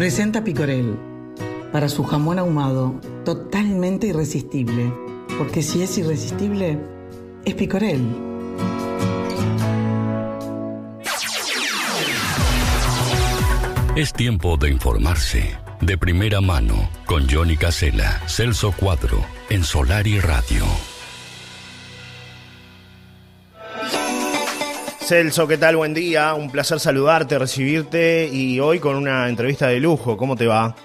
Presenta Picorel para su jamón ahumado, totalmente irresistible. Porque si es irresistible, es Picorel. Es tiempo de informarse. De primera mano, con Johnny Casella, Celso Cuadro, en Solar y Radio. Celso, ¿qué tal? Buen día. Un placer saludarte, recibirte y hoy con una entrevista de lujo. ¿Cómo te va?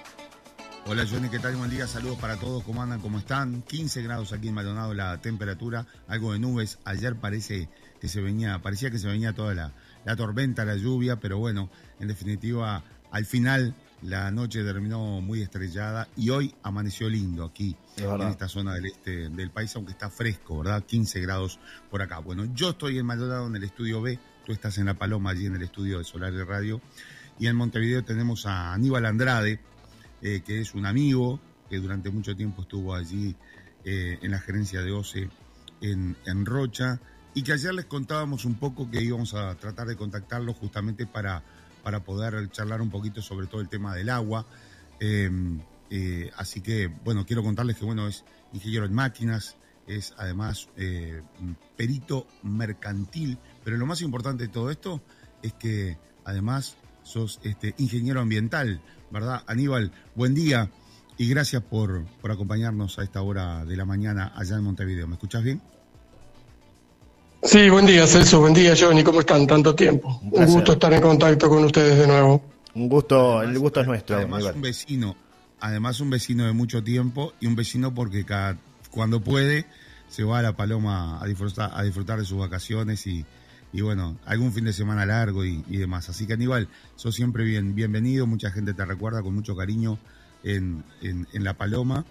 Hola Johnny, ¿qué tal? Buen día, saludos para todos, ¿cómo andan? ¿Cómo están? 15 grados aquí en Maldonado la temperatura, algo de nubes. Ayer parece que se venía, parecía que se venía toda la, la tormenta, la lluvia, pero bueno, en definitiva, al final la noche terminó muy estrellada y hoy amaneció lindo aquí en esta zona del este del país, aunque está fresco, ¿verdad? 15 grados por acá. Bueno, yo estoy en Maldonado en el estudio B, tú estás en La Paloma, allí en el estudio de Solar de Radio, y en Montevideo tenemos a Aníbal Andrade, eh, que es un amigo que durante mucho tiempo estuvo allí eh, en la gerencia de OCE en, en Rocha, y que ayer les contábamos un poco que íbamos a tratar de contactarlo justamente para para poder charlar un poquito sobre todo el tema del agua. Eh, eh, así que, bueno, quiero contarles que, bueno, es ingeniero en máquinas, es además eh, perito mercantil, pero lo más importante de todo esto es que además sos este, ingeniero ambiental, ¿verdad? Aníbal, buen día y gracias por, por acompañarnos a esta hora de la mañana allá en Montevideo. ¿Me escuchás bien? Sí, buen día Celso, buen día Johnny, ¿cómo están? Tanto tiempo. Un, un gusto estar en contacto con ustedes de nuevo. Un gusto, el gusto es nuestro. Además un vecino, además un vecino de mucho tiempo y un vecino porque cada, cuando puede se va a la Paloma a disfrutar, a disfrutar de sus vacaciones y, y bueno, algún fin de semana largo y, y, demás. Así que Aníbal, sos siempre bien, bienvenido, mucha gente te recuerda con mucho cariño en, en, en La Paloma.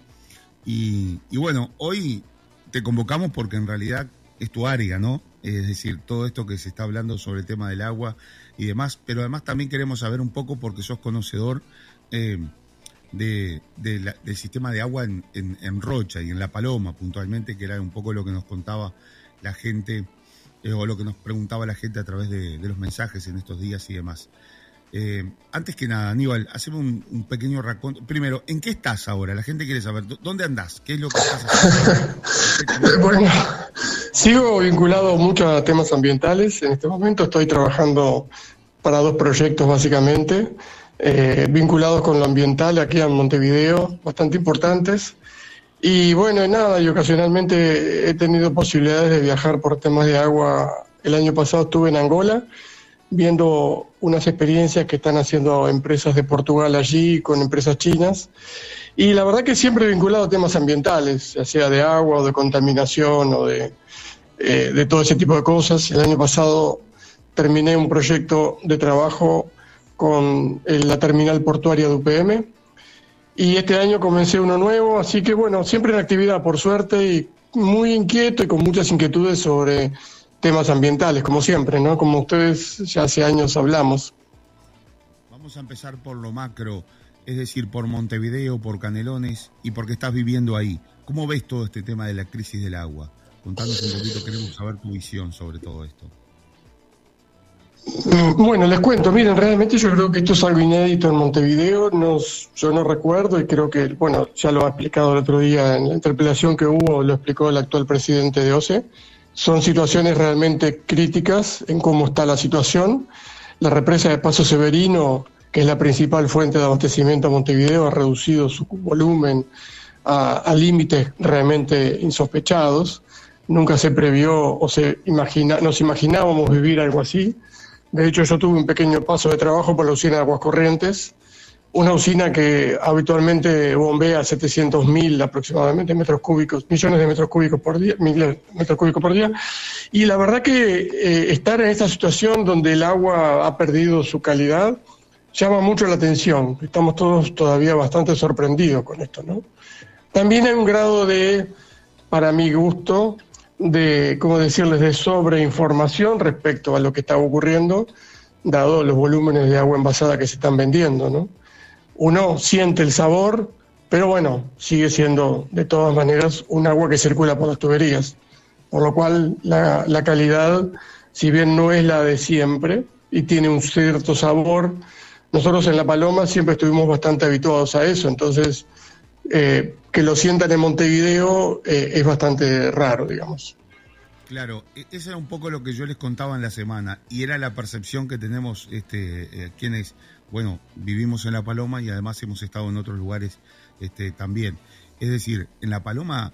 Y, y bueno, hoy te convocamos porque en realidad es tu área, ¿no? Es decir, todo esto que se está hablando sobre el tema del agua y demás, pero además también queremos saber un poco, porque sos conocedor eh, de, de la, del sistema de agua en, en, en, Rocha y en La Paloma, puntualmente, que era un poco lo que nos contaba la gente, eh, o lo que nos preguntaba la gente a través de, de los mensajes en estos días y demás. Eh, antes que nada, Aníbal, hacemos un, un, pequeño raconto. Primero, ¿en qué estás ahora? La gente quiere saber, ¿dónde andás? ¿Qué es lo que estás haciendo? bueno, sigo vinculado mucho a temas ambientales. En este momento estoy trabajando para dos proyectos básicamente, eh, vinculados con lo ambiental aquí en Montevideo, bastante importantes. Y bueno, nada, y ocasionalmente he tenido posibilidades de viajar por temas de agua. El año pasado estuve en Angola viendo unas experiencias que están haciendo empresas de Portugal allí con empresas chinas. Y la verdad que siempre vinculado a temas ambientales, ya sea de agua o de contaminación o de, eh, de todo ese tipo de cosas. El año pasado terminé un proyecto de trabajo con la terminal portuaria de UPM y este año comencé uno nuevo, así que bueno, siempre en actividad por suerte y muy inquieto y con muchas inquietudes sobre temas ambientales, como siempre, ¿no? Como ustedes ya hace años hablamos. Vamos a empezar por lo macro, es decir, por Montevideo, por Canelones y porque estás viviendo ahí. ¿Cómo ves todo este tema de la crisis del agua? Contanos un poquito, queremos saber tu visión sobre todo esto. Bueno, les cuento, miren, realmente yo creo que esto es algo inédito en Montevideo, nos, yo no recuerdo y creo que, bueno, ya lo ha explicado el otro día en la interpelación que hubo, lo explicó el actual presidente de OCE, son situaciones realmente críticas en cómo está la situación. La represa de Paso Severino, que es la principal fuente de abastecimiento a Montevideo, ha reducido su volumen a límites realmente insospechados. Nunca se previó o se imagina, nos imaginábamos vivir algo así. De hecho, yo tuve un pequeño paso de trabajo por la usina de Aguas Corrientes, una usina que habitualmente bombea 700.000 aproximadamente metros cúbicos, millones de metros cúbicos por día, metros cúbicos por día. Y la verdad que eh, estar en esta situación donde el agua ha perdido su calidad llama mucho la atención. Estamos todos todavía bastante sorprendidos con esto, ¿no? También hay un grado de, para mi gusto, de, ¿cómo decirles?, de sobreinformación respecto a lo que está ocurriendo, dado los volúmenes de agua envasada que se están vendiendo, ¿no? Uno siente el sabor, pero bueno, sigue siendo de todas maneras un agua que circula por las tuberías, por lo cual la, la calidad, si bien no es la de siempre y tiene un cierto sabor, nosotros en La Paloma siempre estuvimos bastante habituados a eso, entonces eh, que lo sientan en Montevideo eh, es bastante raro, digamos. Claro, e-, eso era un poco lo que yo les contaba en la semana y era la percepción que tenemos este, quienes, bueno, vivimos en La Paloma y además hemos estado en otros lugares este, también. Es decir, en La Paloma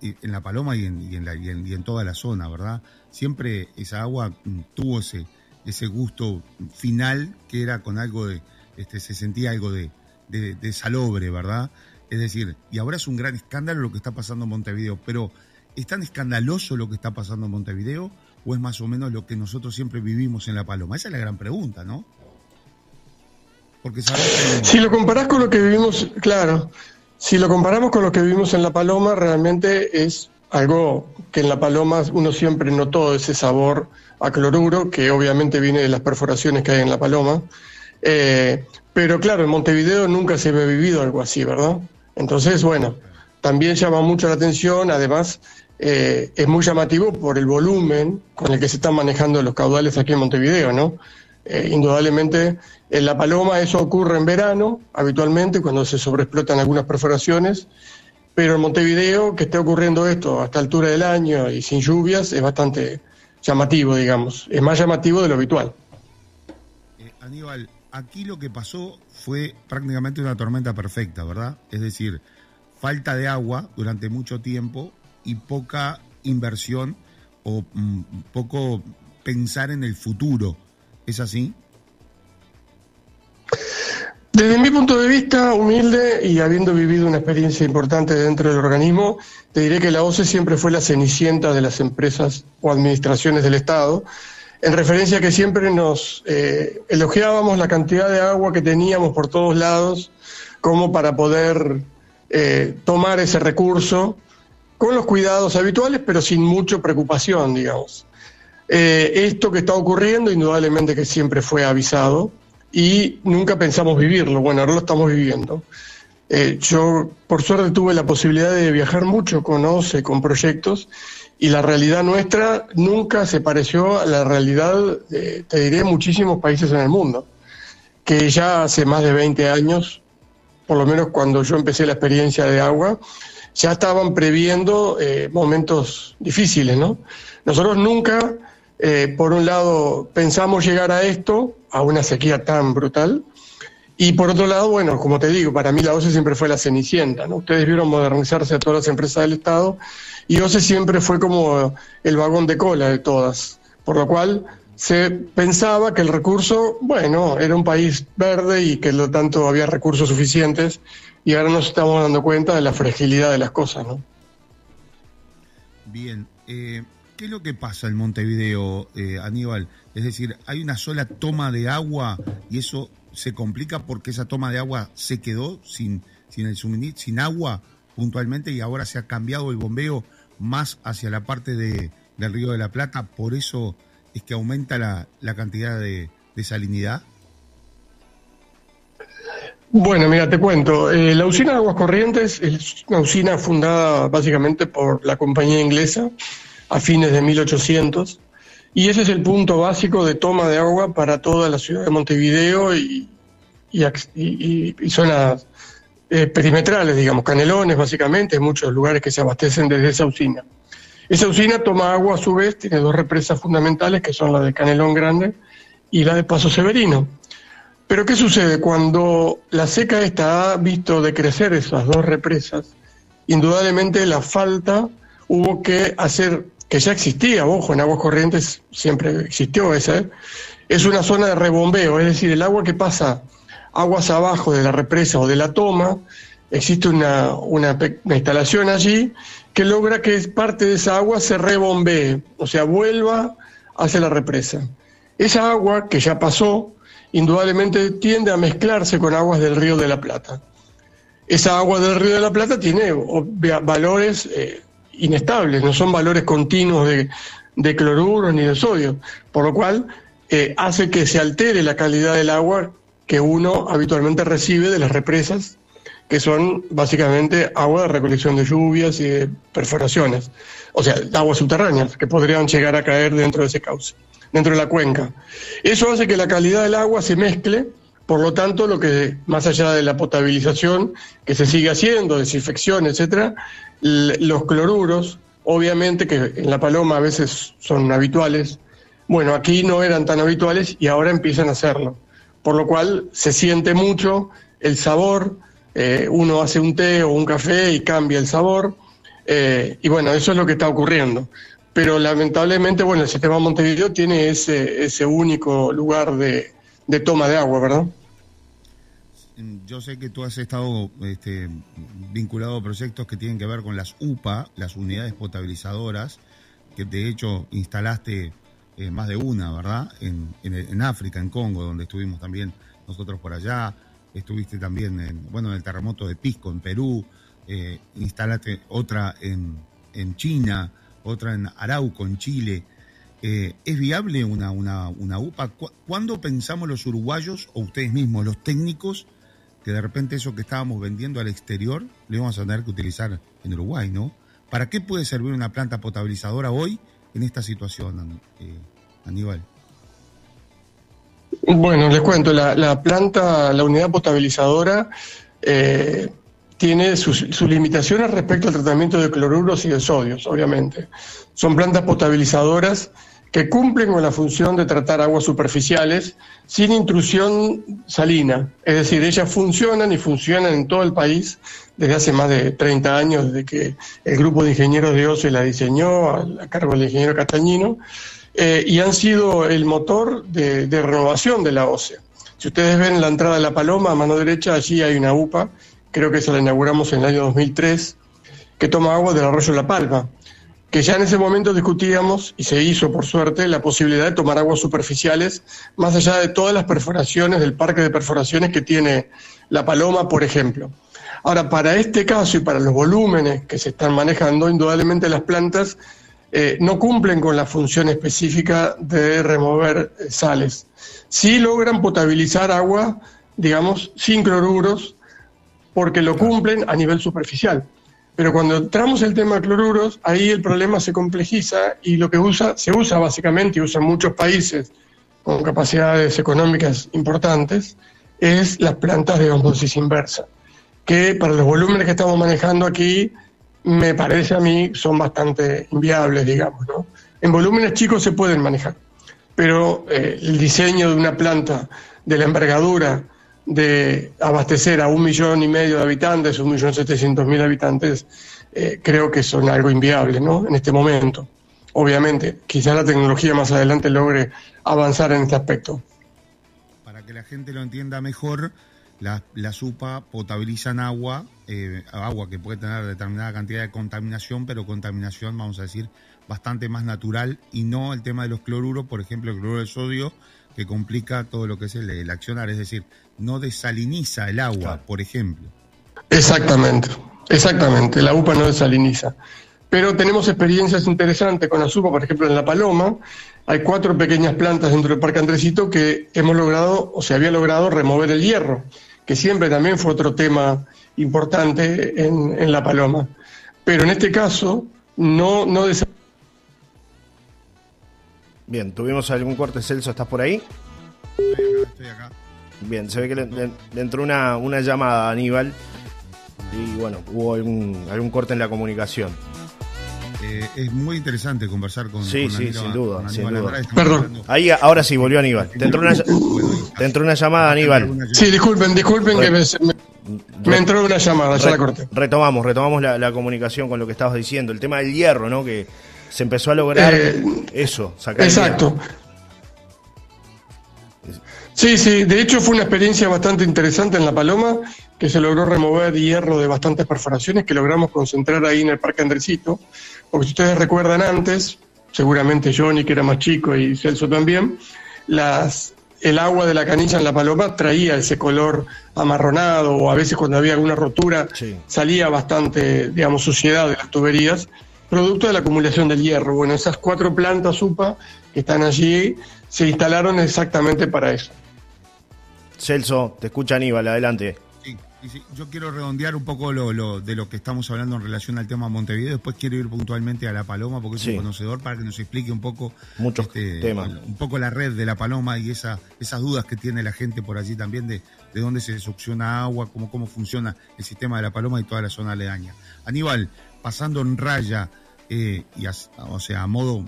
en La Paloma y en, la, y en, toda la zona, ¿verdad? Siempre esa agua mm, tuvo ese, ese gusto final que era con algo de, este, se sentía algo de, de, salobre, ¿verdad? Es decir, y ahora es un gran escándalo lo que está pasando en Montevideo, pero ¿es tan escandaloso lo que está pasando en Montevideo o es más o menos lo que nosotros siempre vivimos en La Paloma? Esa es la gran pregunta, ¿no? Porque Si lo comparás con lo que vivimos, claro, si lo comparamos con lo que vivimos en La Paloma, realmente es algo que en La Paloma uno siempre notó ese sabor a cloruro, que obviamente viene de las perforaciones que hay en La Paloma. Eh, pero claro, en Montevideo nunca se había vivido algo así, ¿verdad? Entonces, bueno, también llama mucho la atención, además eh, es muy llamativo por el volumen con el que se están manejando los caudales aquí en Montevideo, ¿no? Eh, indudablemente en La Paloma eso ocurre en verano, habitualmente, cuando se sobreexplotan algunas perforaciones, pero en Montevideo, que esté ocurriendo esto a esta altura del año y sin lluvias, es bastante llamativo, digamos. Es más llamativo de lo habitual. Eh, Aníbal, aquí lo que pasó fue prácticamente una tormenta perfecta, ¿verdad? Es decir, falta de agua durante mucho tiempo y poca inversión o mm, poco pensar en el futuro. ¿Es así? Desde mi punto de vista humilde y habiendo vivido una experiencia importante dentro del organismo, te diré que la OCE siempre fue la cenicienta de las empresas o administraciones del Estado, en referencia a que siempre nos eh, elogiábamos la cantidad de agua que teníamos por todos lados como para poder eh, tomar ese recurso con los cuidados habituales, pero sin mucha preocupación, digamos. Eh, esto que está ocurriendo, indudablemente que siempre fue avisado, y nunca pensamos vivirlo. Bueno, ahora lo estamos viviendo. Eh, yo, por suerte, tuve la posibilidad de viajar mucho con OCE, con proyectos, y la realidad nuestra nunca se pareció a la realidad, de, te diré, muchísimos países en el mundo, que ya hace más de 20 años, por lo menos cuando yo empecé la experiencia de agua, ya estaban previendo eh, momentos difíciles, ¿no? Nosotros nunca eh, por un lado, pensamos llegar a esto, a una sequía tan brutal, y por otro lado, bueno, como te digo, para mí la OCE siempre fue la cenicienta, ¿no? Ustedes vieron modernizarse a todas las empresas del Estado, y OCE siempre fue como el vagón de cola de todas, por lo cual se pensaba que el recurso, bueno, era un país verde y que lo tanto había recursos suficientes, y ahora nos estamos dando cuenta de la fragilidad de las cosas, ¿no? Bien, eh, ¿Qué es lo que pasa en Montevideo, eh, Aníbal? Es decir, hay una sola toma de agua y eso se complica porque esa toma de agua se quedó sin, sin el suministro, sin agua puntualmente y ahora se ha cambiado el bombeo más hacia la parte de, del Río de la Plata. Por eso es que aumenta la, cantidad de, salinidad. Bueno, mira, te cuento. Eh, la usina de Aguas Corrientes es una usina fundada básicamente por la compañía inglesa a fines de 1800, y ese es el punto básico de toma de agua para toda la ciudad de Montevideo y, y, zonas eh, perimetrales, digamos, canelones básicamente, muchos lugares que se abastecen desde esa usina. Esa usina toma agua a su vez, tiene dos represas fundamentales que son la de Canelón Grande y la de Paso Severino. Pero ¿qué sucede? Cuando la seca esta ha visto decrecer esas dos represas, indudablemente la falta hubo que hacer que ya existía, ojo, en aguas corrientes siempre existió esa, ¿eh? es una zona de rebombeo, es decir, el agua que pasa aguas abajo de la represa o de la toma, existe una, una, instalación allí que logra que parte de esa agua se rebombee, o sea, vuelva hacia la represa. Esa agua que ya pasó, indudablemente tiende a mezclarse con aguas del río de la Plata. Esa agua del río de la Plata tiene valores eh, inestables, no son valores continuos de, de cloruro ni de sodio, por lo cual eh, hace que se altere la calidad del agua que uno habitualmente recibe de las represas, que son básicamente agua de recolección de lluvias y de perforaciones, o sea, aguas subterráneas que podrían llegar a caer dentro de ese cauce, dentro de la cuenca. Eso hace que la calidad del agua se mezcle Por lo tanto, lo que más allá de la potabilización que se sigue haciendo, desinfección, etcétera, los cloruros, obviamente que en la paloma a veces son habituales, bueno, aquí no eran tan habituales y ahora empiezan a hacerlo. Por lo cual se siente mucho el sabor, eh, uno hace un té o un café y cambia el sabor, eh, y bueno, eso es lo que está ocurriendo. Pero lamentablemente, bueno, el sistema Montevideo tiene ese, ese único lugar de, de toma de agua, ¿verdad? Yo sé que tú has estado este, vinculado a proyectos que tienen que ver con las UPA, las unidades potabilizadoras, que de hecho instalaste eh, más de una, ¿verdad? En, en, África, en Congo, donde estuvimos también nosotros por allá. Estuviste también en, bueno, en el terremoto de Pisco, en Perú. Eh, instalaste otra en, en China, otra en Arauco, en Chile. Eh, ¿Es viable una, una, una UPA? ¿Cuándo pensamos los uruguayos o ustedes mismos, los técnicos, que de repente eso que estábamos vendiendo al exterior lo íbamos a tener que utilizar en Uruguay, ¿no? ¿Para qué puede servir una planta potabilizadora hoy en esta situación, eh, Aníbal? Bueno, les cuento, la, planta, la unidad potabilizadora eh, tiene sus, sus, limitaciones respecto al tratamiento de cloruros y de sodios, obviamente. Son plantas potabilizadoras que cumplen con la función de tratar aguas superficiales sin intrusión salina. Es decir, ellas funcionan y funcionan en todo el país desde hace más de 30 años, desde que el grupo de ingenieros de OCE la diseñó a, cargo del ingeniero Castañino, eh, y han sido el motor de, renovación de la OCE. Si ustedes ven la entrada de la Paloma, a mano derecha, allí hay una UPA, creo que esa la inauguramos en el año 2003, que toma agua del arroyo La Palma que ya en ese momento discutíamos, y se hizo por suerte, la posibilidad de tomar aguas superficiales, más allá de todas las perforaciones del parque de perforaciones que tiene la Paloma, por ejemplo. Ahora, para este caso y para los volúmenes que se están manejando, indudablemente las plantas eh, no cumplen con la función específica de remover eh, sales. Sí logran potabilizar agua, digamos, sin cloruros, porque lo cumplen a nivel superficial. Pero cuando entramos el tema cloruros, ahí el problema se complejiza y lo que usa, se usa básicamente, y usan muchos países con capacidades económicas importantes, es las plantas de osmosis inversa, que para los volúmenes que estamos manejando aquí, me parece a mí, son bastante inviables, digamos. ¿no? En volúmenes chicos se pueden manejar, pero eh, el diseño de una planta de la envergadura de abastecer a un millón y medio de habitantes, un millón setecientos mil habitantes, eh, creo que son algo inviable, ¿no? En este momento. Obviamente, quizá la tecnología más adelante logre avanzar en este aspecto. Para que la gente lo entienda mejor, la, la SUPA potabilizan agua, eh, agua que puede tener determinada cantidad de contaminación, pero contaminación, vamos a decir, bastante más natural y no el tema de los cloruros, por ejemplo, el cloruro de sodio, que complica todo lo que es el accionar, es decir, no desaliniza el agua, por ejemplo. Exactamente, exactamente, la UPA no desaliniza. Pero tenemos experiencias interesantes con la UPA, por ejemplo, en La Paloma. Hay cuatro pequeñas plantas dentro del Parque Andresito que hemos logrado, o se había logrado, remover el hierro, que siempre también fue otro tema importante en, La Paloma. Pero en este caso, no, no Bien, tuvimos algún corte, Celso, ¿estás por ahí? Estoy acá. Bien, se ve que le, entró una, una, llamada a Aníbal y bueno, hubo algún, algún corte en la comunicación. Eh, es muy interesante conversar con Sí, sí, sin duda. sin duda. Perdón. Ahí, ahora sí, volvió Aníbal. Te entró una, te entró una llamada, Aníbal. Sí, disculpen, disculpen que me, me, entró una llamada, ya la corté. Retomamos, retomamos la, la, comunicación con lo que estabas diciendo. El tema del hierro, ¿no? Que se empezó a lograr eh, eso, sacar Exacto. Sí, sí, de hecho fue una experiencia bastante interesante en La Paloma, que se logró remover hierro de bastantes perforaciones que logramos concentrar ahí en el Parque Andresito, porque si ustedes recuerdan antes, seguramente Johnny, que era más chico, y Celso también, las, el agua de la canilla en La Paloma traía ese color amarronado, o a veces cuando había alguna rotura salía bastante, digamos, suciedad de las tuberías, producto de la acumulación del hierro. Bueno, esas cuatro plantas UPA que están allí se instalaron exactamente para eso. Celso, te escucha Aníbal, adelante. Yo quiero redondear un poco lo, de lo que estamos hablando en relación al tema Montevideo. Después quiero ir puntualmente a La Paloma porque es un conocedor para que nos explique un poco muchos este, temas. Un poco la red de La Paloma y esa, esas dudas que tiene la gente por allí también de, de dónde se succiona agua, cómo, cómo funciona el sistema de La Paloma y toda la zona aledaña. Aníbal, pasando en raya, eh, y o sea, a modo,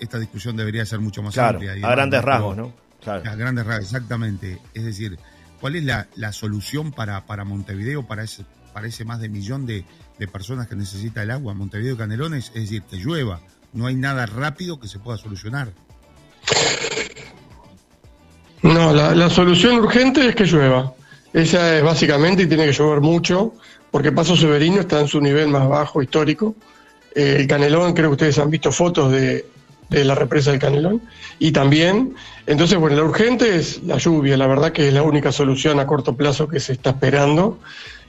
esta discusión debería ser mucho más amplia. a grandes rasgos, ¿no? Claro. A grandes rasgos, exactamente. Es decir, ¿Cuál es la, solución para, para Montevideo, para ese, para ese más de millón de, personas que necesita el agua? Montevideo Canelones, es decir, que llueva. No hay nada rápido que se pueda solucionar. No, la, solución urgente es que llueva. Esa es básicamente, y tiene que llover mucho, porque Paso Severino está en su nivel más bajo histórico. Eh, el Canelón, creo que ustedes han visto fotos de, de la represa del Canelón. Y también, entonces, bueno, lo urgente es la lluvia, la verdad que es la única solución a corto plazo que se está esperando.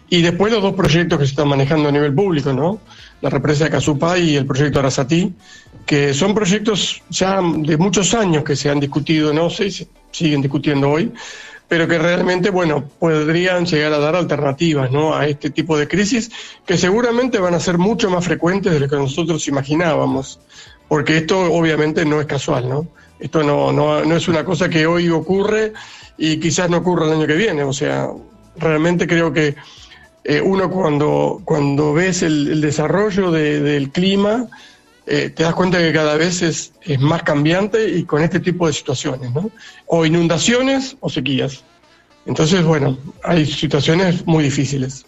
Y después los dos proyectos que se están manejando a nivel público, ¿no? La represa de Casupá y el proyecto Arasatí, que son proyectos ya de muchos años que se han discutido, no sé, se siguen discutiendo hoy, pero que realmente, bueno, podrían llegar a dar alternativas, ¿no? A este tipo de crisis que seguramente van a ser mucho más frecuentes de lo que nosotros imaginábamos porque esto obviamente no es casual, ¿no? Esto no, no, no es una cosa que hoy ocurre y quizás no ocurra el año que viene, o sea, realmente creo que eh, uno cuando, cuando ves el, desarrollo del clima, eh, te das cuenta que cada vez es, es, más cambiante y con este tipo de situaciones, ¿no? O inundaciones o sequías. Entonces, bueno, hay situaciones muy difíciles.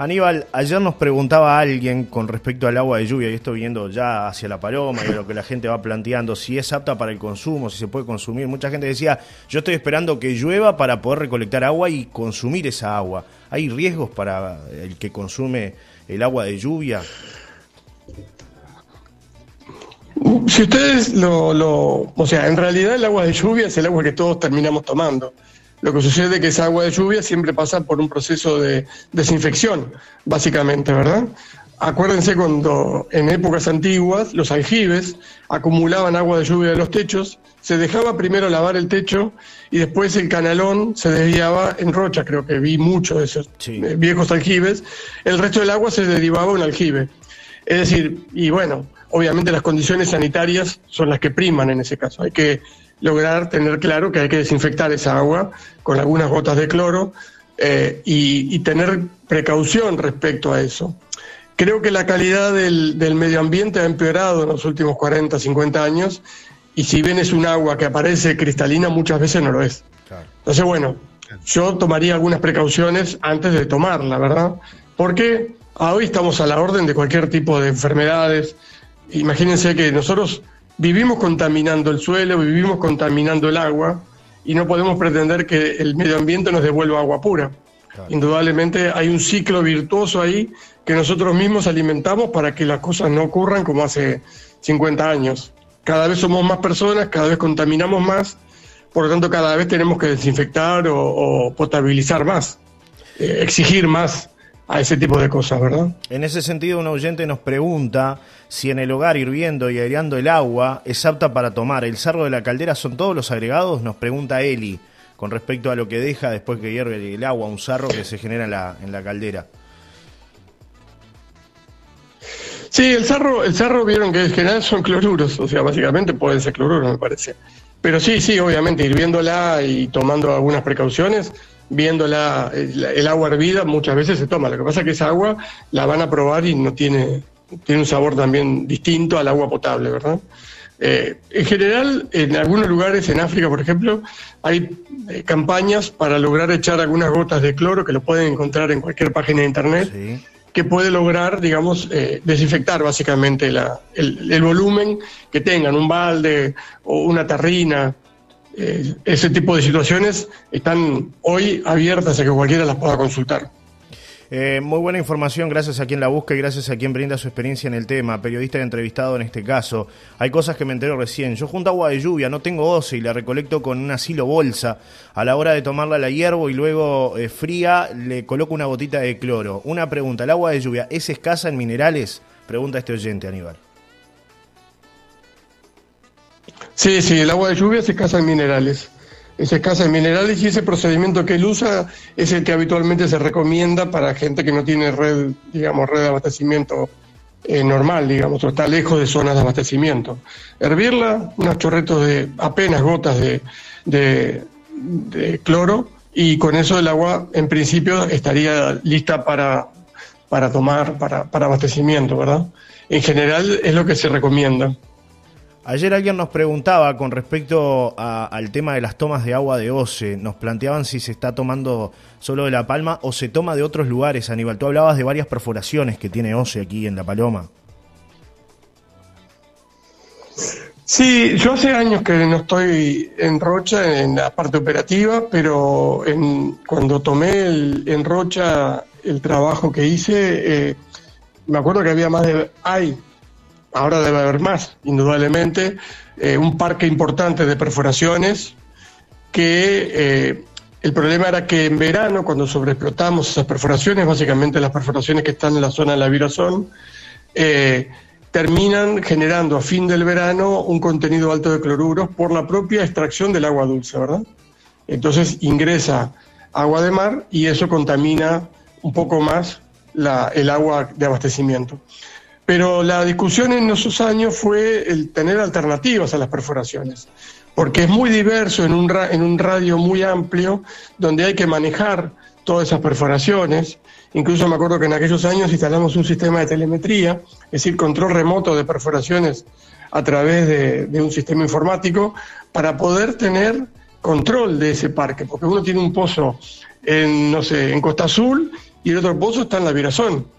Aníbal, ayer nos preguntaba alguien con respecto al agua de lluvia, y esto viendo ya hacia la paloma y lo que la gente va planteando, si es apta para el consumo, si se puede consumir. Mucha gente decía, yo estoy esperando que llueva para poder recolectar agua y consumir esa agua. ¿Hay riesgos para el que consume el agua de lluvia? Si ustedes lo, lo, o sea, en realidad el agua de lluvia es el agua que todos terminamos tomando. Lo que sucede es que esa agua de lluvia siempre pasa por un proceso de desinfección, básicamente, ¿verdad? Acuérdense cuando en épocas antiguas los aljibes acumulaban agua de lluvia de los techos, se dejaba primero lavar el techo y después el canalón se desviaba en rocha, creo que vi muchos de esos eh, viejos aljibes, el resto del agua se derivaba en aljibe. Es decir, y bueno, obviamente las condiciones sanitarias son las que priman en ese caso. Hay que lograr tener claro que hay que desinfectar esa agua con algunas gotas de cloro eh, y, tener precaución respecto a eso. Creo que la calidad del, medio ambiente ha empeorado en los últimos 40, 50 años y si bien es un agua que aparece cristalina, muchas veces no lo es. Entonces, bueno, yo tomaría algunas precauciones antes de tomarla, ¿verdad? Porque hoy estamos a la orden de cualquier tipo de enfermedades. Imagínense que nosotros vivimos contaminando el suelo, vivimos contaminando el agua y no podemos pretender que el medio ambiente nos devuelva agua pura. Indudablemente hay un ciclo virtuoso ahí que nosotros mismos alimentamos para que las cosas no ocurran como hace 50 años. Cada vez somos más personas, cada vez contaminamos más, por lo tanto cada vez tenemos que desinfectar o, potabilizar más, eh, exigir más a ese tipo de cosas, ¿verdad? En ese sentido, un oyente nos pregunta si en el hogar hirviendo y aireando el agua es apta para tomar. ¿El sarro de la caldera son todos los agregados? Nos pregunta Eli con respecto a lo que deja después que hierve el agua, un sarro que se genera en la, en la caldera. Sí, el sarro, el sarro vieron que en general son cloruros, o sea, básicamente pueden ser cloruros, me parece. Pero sí, sí, obviamente, hirviéndola y tomando algunas precauciones, viendo la, el, agua hervida, muchas veces se toma. Lo que pasa es que esa agua la van a probar y no tiene, tiene un sabor también distinto al agua potable, ¿verdad? Eh, en general, en algunos lugares, en África, por ejemplo, hay eh, campañas para lograr echar algunas gotas de cloro, que lo pueden encontrar en cualquier página de internet, que puede lograr, digamos, eh, desinfectar básicamente la, el, el, volumen que tengan, un balde o una tarrina eh, ese tipo de situaciones están hoy abiertas a que cualquiera las pueda consultar. Eh, muy buena información, gracias a quien la busca y gracias a quien brinda su experiencia en el tema, periodista entrevistado en este caso. Hay cosas que me entero recién. Yo junto agua de lluvia, no tengo OCE y la recolecto con un asilo bolsa. A la hora de tomarla la hiervo y luego eh, fría le coloco una gotita de cloro. Una pregunta, ¿el agua de lluvia es escasa en minerales? Pregunta este oyente, Aníbal. Sí, sí, el agua de lluvia se escasa en minerales. es escasa en minerales y ese procedimiento que él usa es el que habitualmente se recomienda para gente que no tiene red, digamos, red de abastecimiento eh, normal, digamos, o está lejos de zonas de abastecimiento. Hervirla, unos chorretos de apenas gotas de, de, cloro y con eso el agua en principio estaría lista para, para tomar, para, para abastecimiento, ¿verdad? En general es lo que se recomienda. Ayer alguien nos preguntaba con respecto al tema de las tomas de agua de OCE. Nos planteaban si se está tomando solo de La Palma o se toma de otros lugares, Aníbal. Tú hablabas de varias perforaciones que tiene OCE aquí en La Paloma. Sí, yo hace años que no estoy en Rocha en la parte operativa, pero cuando tomé en Rocha el trabajo que hice, eh, me acuerdo que había más de... Hay ahora debe haber más, indudablemente, eh, un parque importante de perforaciones que eh, el problema era que en verano, cuando sobreexplotamos esas perforaciones, básicamente las perforaciones que están en la zona de la virazón, eh, terminan generando a fin del verano un contenido alto de cloruros por la propia extracción del agua dulce, ¿verdad? Entonces ingresa agua de mar y eso contamina un poco más el agua de abastecimiento. Pero la discusión en esos años fue el tener alternativas a las perforaciones, porque es muy diverso en un, en un radio muy amplio donde hay que manejar todas esas perforaciones. Incluso me acuerdo que en aquellos años instalamos un sistema de telemetría, es decir, control remoto de perforaciones a través de, de un sistema informático para poder tener control de ese parque, porque uno tiene un pozo en, no sé, en Costa Azul y el otro pozo está en la Virazón.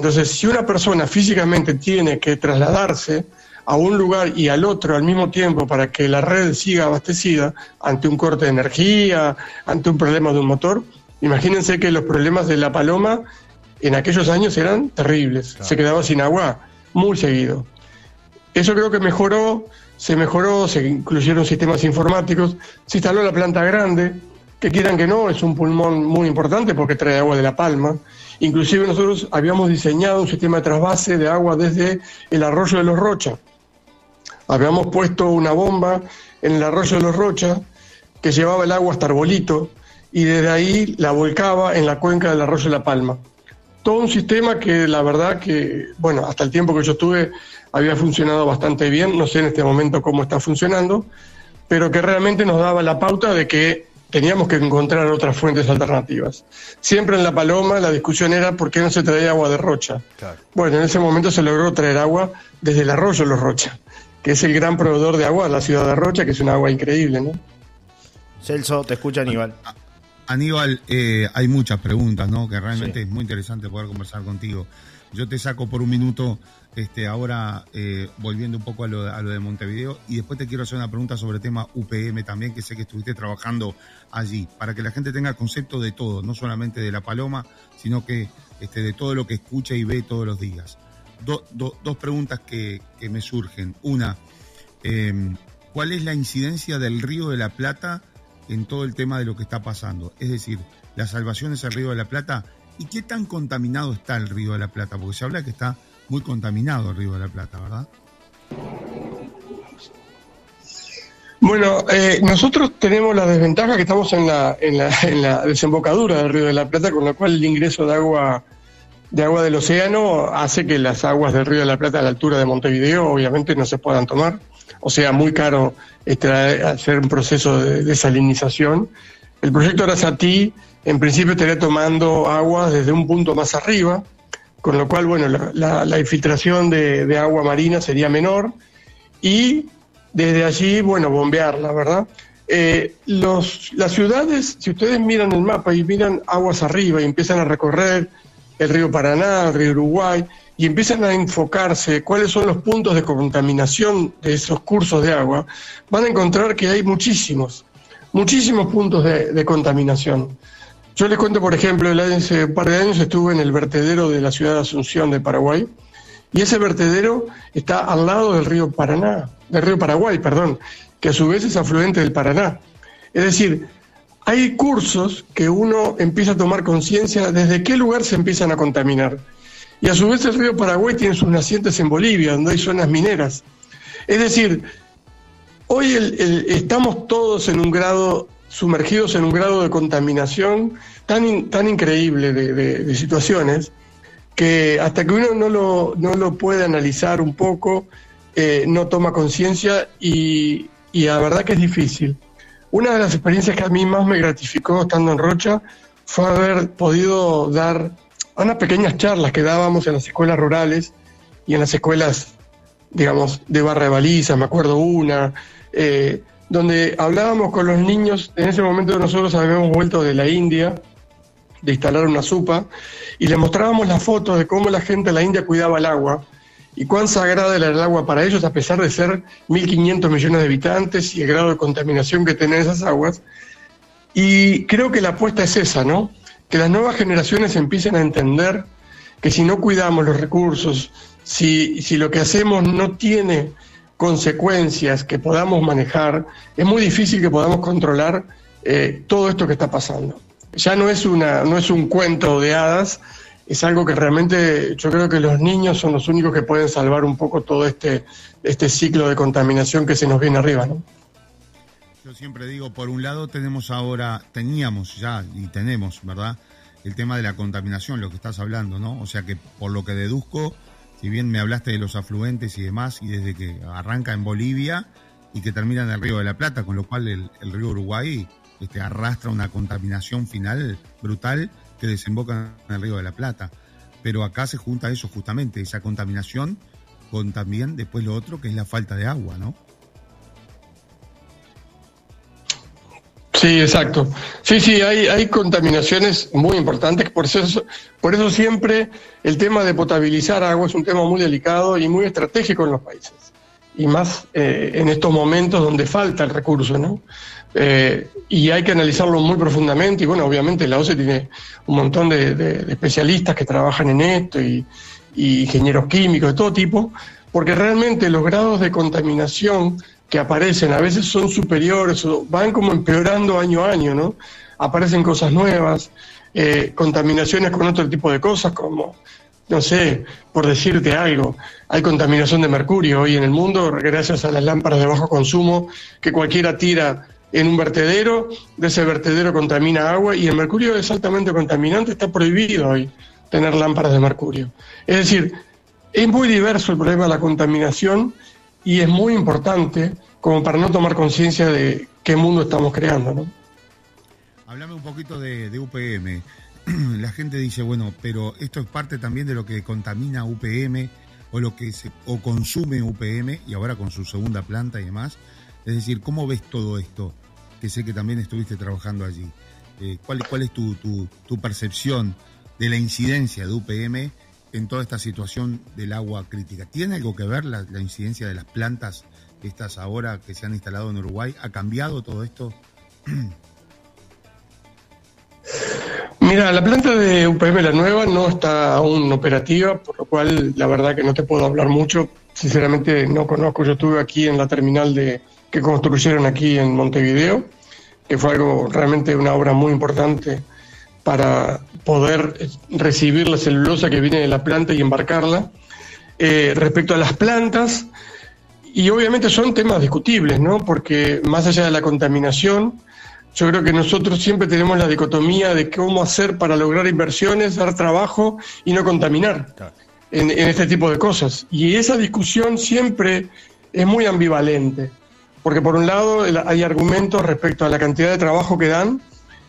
Entonces, si una persona físicamente tiene que trasladarse a un lugar y al otro al mismo tiempo para que la red siga abastecida ante un corte de energía, ante un problema de un motor, imagínense que los problemas de la paloma en aquellos años eran terribles. Se quedaba sin agua muy seguido. Eso creo que mejoró, se mejoró, se incluyeron sistemas informáticos, se instaló la planta grande, que quieran que no, es un pulmón muy importante porque trae agua de la palma. Inclusive nosotros habíamos diseñado un sistema de trasvase de agua desde el arroyo de los Rocha. Habíamos puesto una bomba en el arroyo de los Rocha que llevaba el agua hasta Arbolito y desde ahí la volcaba en la cuenca del arroyo de La Palma. Todo un sistema que la verdad que, bueno, hasta el tiempo que yo estuve había funcionado bastante bien, no sé en este momento cómo está funcionando, pero que realmente nos daba la pauta de que teníamos que encontrar otras fuentes alternativas. Siempre en La Paloma la discusión era por qué no se traía agua de Rocha. Bueno, en ese momento se logró traer agua desde el arroyo Los Rocha, que es el gran proveedor de agua de la ciudad de Rocha, que es un agua increíble, ¿no? Celso, te escucha Aníbal. Aníbal, eh, hay muchas preguntas, ¿no? Que realmente es muy interesante poder conversar contigo. Yo te saco por un minuto este, ahora eh, volviendo un poco a lo, de Montevideo y después te quiero hacer una pregunta sobre el tema UPM también, que sé que estuviste trabajando allí, para que la gente tenga concepto de todo, no solamente de la paloma, sino que este, de todo lo que escucha y ve todos los días. dos preguntas que, me surgen. Una, eh, ¿cuál es la incidencia del Río de la Plata en todo el tema de lo que está pasando? Es decir, las salvaciones al Río de la Plata y qué tan contaminado está el Río de la Plata, porque se habla que está muy contaminado el Río de la Plata, ¿verdad? Bueno, eh, nosotros tenemos la desventaja que estamos en la, en, la, en la desembocadura del Río de la Plata, con lo cual el ingreso de agua de agua del océano hace que las aguas del Río de la Plata a la altura de Montevideo obviamente no se puedan tomar. O sea, muy caro hacer un proceso de desalinización. El proyecto Arasatí en principio estaría tomando agua desde un punto más arriba, con lo cual, bueno, la, infiltración de, agua marina sería menor y desde allí, bueno, bombearla, ¿verdad? Eh, los, las ciudades, si ustedes miran el mapa y miran aguas arriba y empiezan a recorrer el río Paraná, el río Uruguay, y empiezan a enfocarse cuáles son los puntos de contaminación de esos cursos de agua, van a encontrar que hay muchísimos, muchísimos puntos de contaminación. Yo les cuento, por ejemplo, hace un par de años estuve en el vertedero de la ciudad de Asunción de Paraguay y ese vertedero está al lado del río Paraná, del río Paraguay, perdón, que a su vez es afluente del Paraná. Es decir, hay cursos que uno empieza a tomar conciencia desde qué lugar se empiezan a contaminar. Y a su vez el río Paraguay tiene sus nacientes en Bolivia, donde hay zonas mineras. Es decir, hoy estamos todos en un grado sumergidos en un grado de contaminación tan, tan increíble de, situaciones que hasta que uno no lo, no lo puede analizar un poco, eh, no toma conciencia y, y la verdad que es difícil. Una de las experiencias que a mí más me gratificó estando en Rocha fue haber podido dar unas pequeñas charlas que dábamos en las escuelas rurales y en las escuelas, digamos, de Barra de Baliza, me acuerdo una, eh, donde hablábamos con los niños, en ese momento nosotros habíamos vuelto de la India, de instalar una supa, y les mostrábamos las fotos de cómo la gente de la India cuidaba el agua y cuán sagrada era el agua para ellos, a pesar de ser 1.500 millones de habitantes y el grado de contaminación que tienen esas aguas. Y creo que la apuesta es esa, ¿no? Que las nuevas generaciones empiecen a entender que si no cuidamos los recursos, si, si lo que hacemos no tiene consecuencias que podamos manejar, es muy difícil que podamos controlar eh, todo esto que está pasando. Ya no es, una, no es un cuento de hadas, es algo que realmente yo creo que los niños son los únicos que pueden salvar un poco todo este, este ciclo de contaminación que se nos viene arriba. ¿no? Yo siempre digo, por un lado tenemos ahora, teníamos ya y tenemos, ¿verdad? El tema de la contaminación, lo que estás hablando, ¿no? O sea que por lo que deduzco, si bien me hablaste de los afluentes y demás, y desde que arranca en Bolivia y que termina en el Río de la Plata, con lo cual el, río Uruguay este, arrastra una contaminación final brutal que desemboca en el Río de la Plata. Pero acá se junta eso justamente, esa contaminación, con también después lo otro que es la falta de agua, ¿no? Sí, exacto. Sí, sí, hay, hay contaminaciones muy importantes, por eso, por eso siempre el tema de potabilizar agua es un tema muy delicado y muy estratégico en los países. Y más eh, en estos momentos donde falta el recurso, ¿no? Eh, y hay que analizarlo muy profundamente. Y bueno, obviamente la OCE tiene un montón de, especialistas que trabajan en esto y, ingenieros químicos de todo tipo, porque realmente los grados de contaminación que aparecen, a veces son superiores van como empeorando año a año, ¿no? Aparecen cosas nuevas, eh, contaminaciones con otro tipo de cosas, como, no sé, por decirte algo, hay contaminación de mercurio hoy en el mundo gracias a las lámparas de bajo consumo que cualquiera tira en un vertedero, de ese vertedero contamina agua y el mercurio es altamente contaminante, está prohibido hoy tener lámparas de mercurio. Es decir, es muy diverso el problema de la contaminación y es muy importante como para no tomar conciencia de qué mundo estamos creando. ¿no? Hablame un poquito de, UPM. La gente dice, bueno, pero esto es parte también de lo que contamina UPM o lo que se, o consume UPM y ahora con su segunda planta y demás. Es decir, ¿cómo ves todo esto? Que sé que también estuviste trabajando allí. Eh, ¿cuál, ¿Cuál es tu, tu, tu percepción de la incidencia de UPM en toda esta situación del agua crítica. ¿Tiene algo que ver la, incidencia de las plantas estas ahora que se han instalado en Uruguay? ¿Ha cambiado todo esto? Mira, la planta de UPM La Nueva no está aún operativa, por lo cual la verdad que no te puedo hablar mucho. Sinceramente no conozco, yo estuve aquí en la terminal de que construyeron aquí en Montevideo, que fue algo realmente una obra muy importante para poder recibir la celulosa que viene de la planta y embarcarla. Eh, respecto a las plantas, y obviamente son temas discutibles, ¿no? Porque más allá de la contaminación, yo creo que nosotros siempre tenemos la dicotomía de cómo hacer para lograr inversiones, dar trabajo y no contaminar en, en este tipo de cosas. Y esa discusión siempre es muy ambivalente, porque por un lado hay argumentos respecto a la cantidad de trabajo que dan,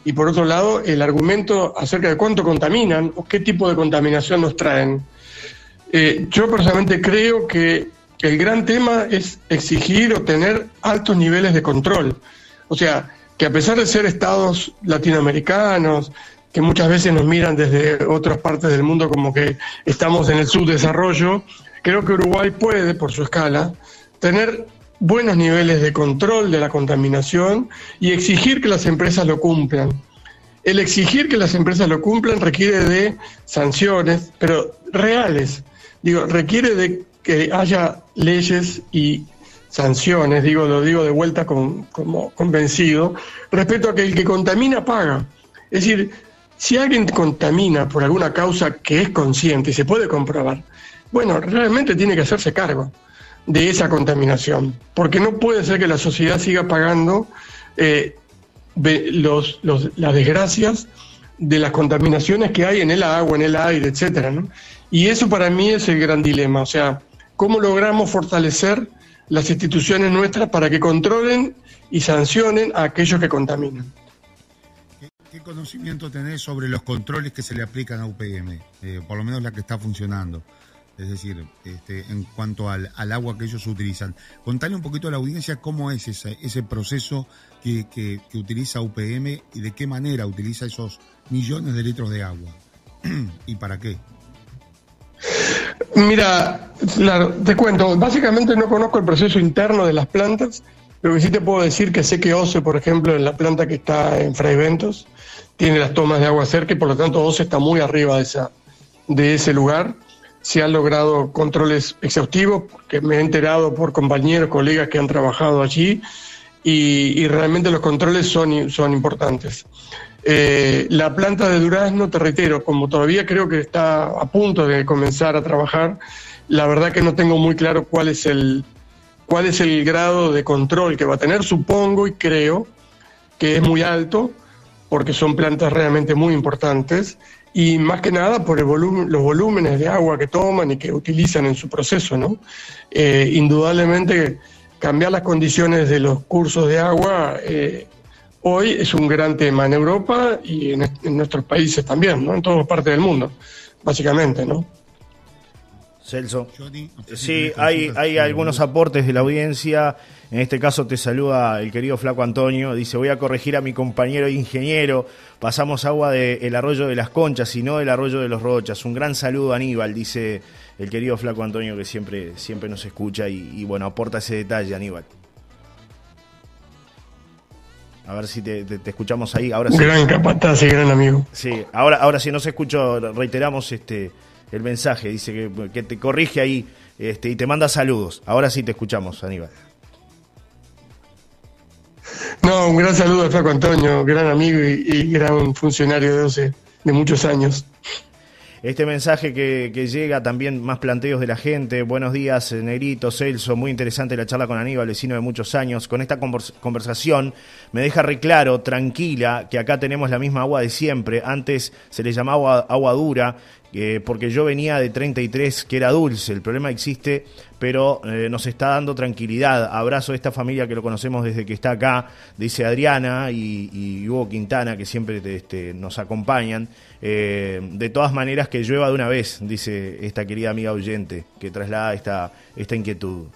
y por otro lado el argumento acerca de cuánto contaminan o qué tipo de contaminación nos traen. Eh, yo personalmente creo que el gran tema es exigir o tener altos niveles de control. O sea, que a pesar de ser estados latinoamericanos, que muchas veces nos miran desde otras partes del mundo como que estamos en el subdesarrollo, creo que Uruguay puede, por su escala, tener buenos niveles de control de la contaminación y exigir que las empresas lo cumplan. El exigir que las empresas lo cumplan requiere de sanciones, pero reales. Digo, requiere de que haya leyes y sanciones, digo, lo digo de vuelta con, como convencido, respecto a que el que contamina paga. Es decir, si alguien contamina por alguna causa que es consciente y se puede comprobar, bueno, realmente tiene que hacerse cargo de esa contaminación, porque no puede ser que la sociedad siga pagando eh, los, las desgracias de las contaminaciones que hay en el agua, en el aire, etcétera. Y eso para mí es el gran dilema, o sea, cómo logramos fortalecer las instituciones nuestras para que controlen y sancionen a aquellos que contaminan. ¿Qué, conocimiento tenés sobre los controles que se le aplican a UPM? Eh, por lo menos la que está funcionando. Es decir, este, en cuanto al, agua que ellos utilizan. Contale un poquito a la audiencia cómo es ese, ese proceso que, que, utiliza UPM y de qué manera utiliza esos millones de litros de agua. ¿Y para qué? Mira, claro, te cuento, básicamente no conozco el proceso interno de las plantas, pero sí te puedo decir que sé que OCE, por ejemplo, en la planta que está en Fraiventos, tiene las tomas de agua cerca y por lo tanto OCE está muy arriba de, esa, de ese lugar. Se han logrado controles exhaustivos, que me he enterado por compañeros, colegas que han trabajado allí, y, realmente los controles son, son importantes. Eh, la planta de Durazno, te reitero, como todavía creo que está a punto de comenzar a trabajar, la verdad que no tengo muy claro cuál es el, cuál es el grado de control que va a tener. Supongo y creo que es muy alto, porque son plantas realmente muy importantes, y más que nada por el volumen, los volúmenes de agua que toman y que utilizan en su proceso, ¿no? Eh, indudablemente cambiar las condiciones de los cursos de agua eh, hoy es un gran tema en Europa y en, nuestros países también, ¿no? En todas partes del mundo, básicamente, ¿no? Celso. Sí, hay, hay algunos aportes de la audiencia. En este caso te saluda el querido Flaco Antonio. Dice, voy a corregir a mi compañero ingeniero. Pasamos agua del arroyo de las conchas y no del arroyo de los rochas. Un gran saludo Aníbal, dice el querido Flaco Antonio que siempre, siempre nos escucha y, bueno, aporta ese detalle, Aníbal. A ver si te, escuchamos ahí. Ahora gran capataz y gran amigo. Sí, ahora, ahora si no se escucha, reiteramos este el mensaje. Dice que, que te corrige ahí este, y te manda saludos. Ahora sí te escuchamos, Aníbal. No, un gran saludo a Flaco Antonio, gran amigo y, gran funcionario de 12 de muchos años. Este mensaje que, llega, también más planteos de la gente. Buenos días, Negrito, Celso. Muy interesante la charla con Aníbal, vecino de muchos años. Con esta conversación me deja reclaro, tranquila, que acá tenemos la misma agua de siempre. Antes se le llamaba agua dura porque yo venía de 33 que era dulce, el problema existe, pero eh, nos está dando tranquilidad. Abrazo a esta familia que lo conocemos desde que está acá, dice Adriana y, Hugo Quintana, que siempre este, nos acompañan. Eh, de todas maneras, que llueva de una vez, dice esta querida amiga oyente, que traslada esta, esta inquietud.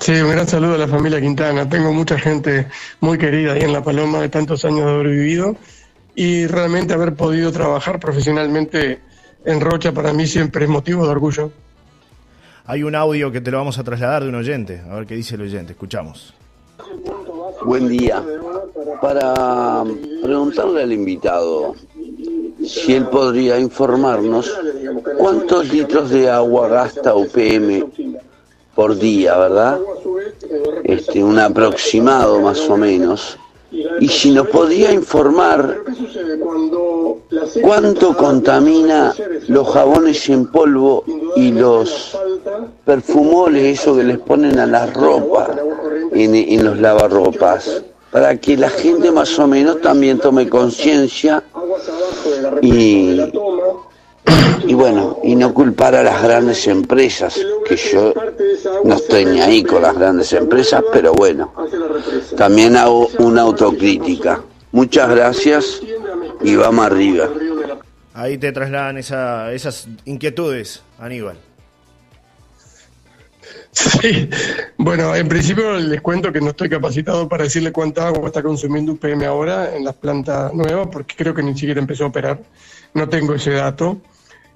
Sí, un gran saludo a la familia Quintana. Tengo mucha gente muy querida ahí en La Paloma de tantos años de haber vivido y realmente haber podido trabajar profesionalmente en Rocha para mí siempre es motivo de orgullo. Hay un audio que te lo vamos a trasladar de un oyente, a ver qué dice el oyente, escuchamos. Buen día. Para preguntarle al invitado si él podría informarnos cuántos litros de agua gasta UPM por día, ¿verdad? Este, un aproximado más o menos y si nos podía informar cuánto contamina los jabones en polvo y los perfumoles, eso que les ponen a la ropa en, en los lavarropas, para que la gente más o menos también tome conciencia y y bueno, y no culpar a las grandes empresas, que yo no estoy ni ahí con las grandes empresas, pero bueno, también hago una autocrítica. Muchas gracias y vamos arriba. Ahí te trasladan esa, esas inquietudes, Aníbal. Sí, bueno, en principio les cuento que no estoy capacitado para decirle cuánta agua está consumiendo UPM ahora en las plantas nuevas, porque creo que ni siquiera empezó a operar. No tengo ese dato.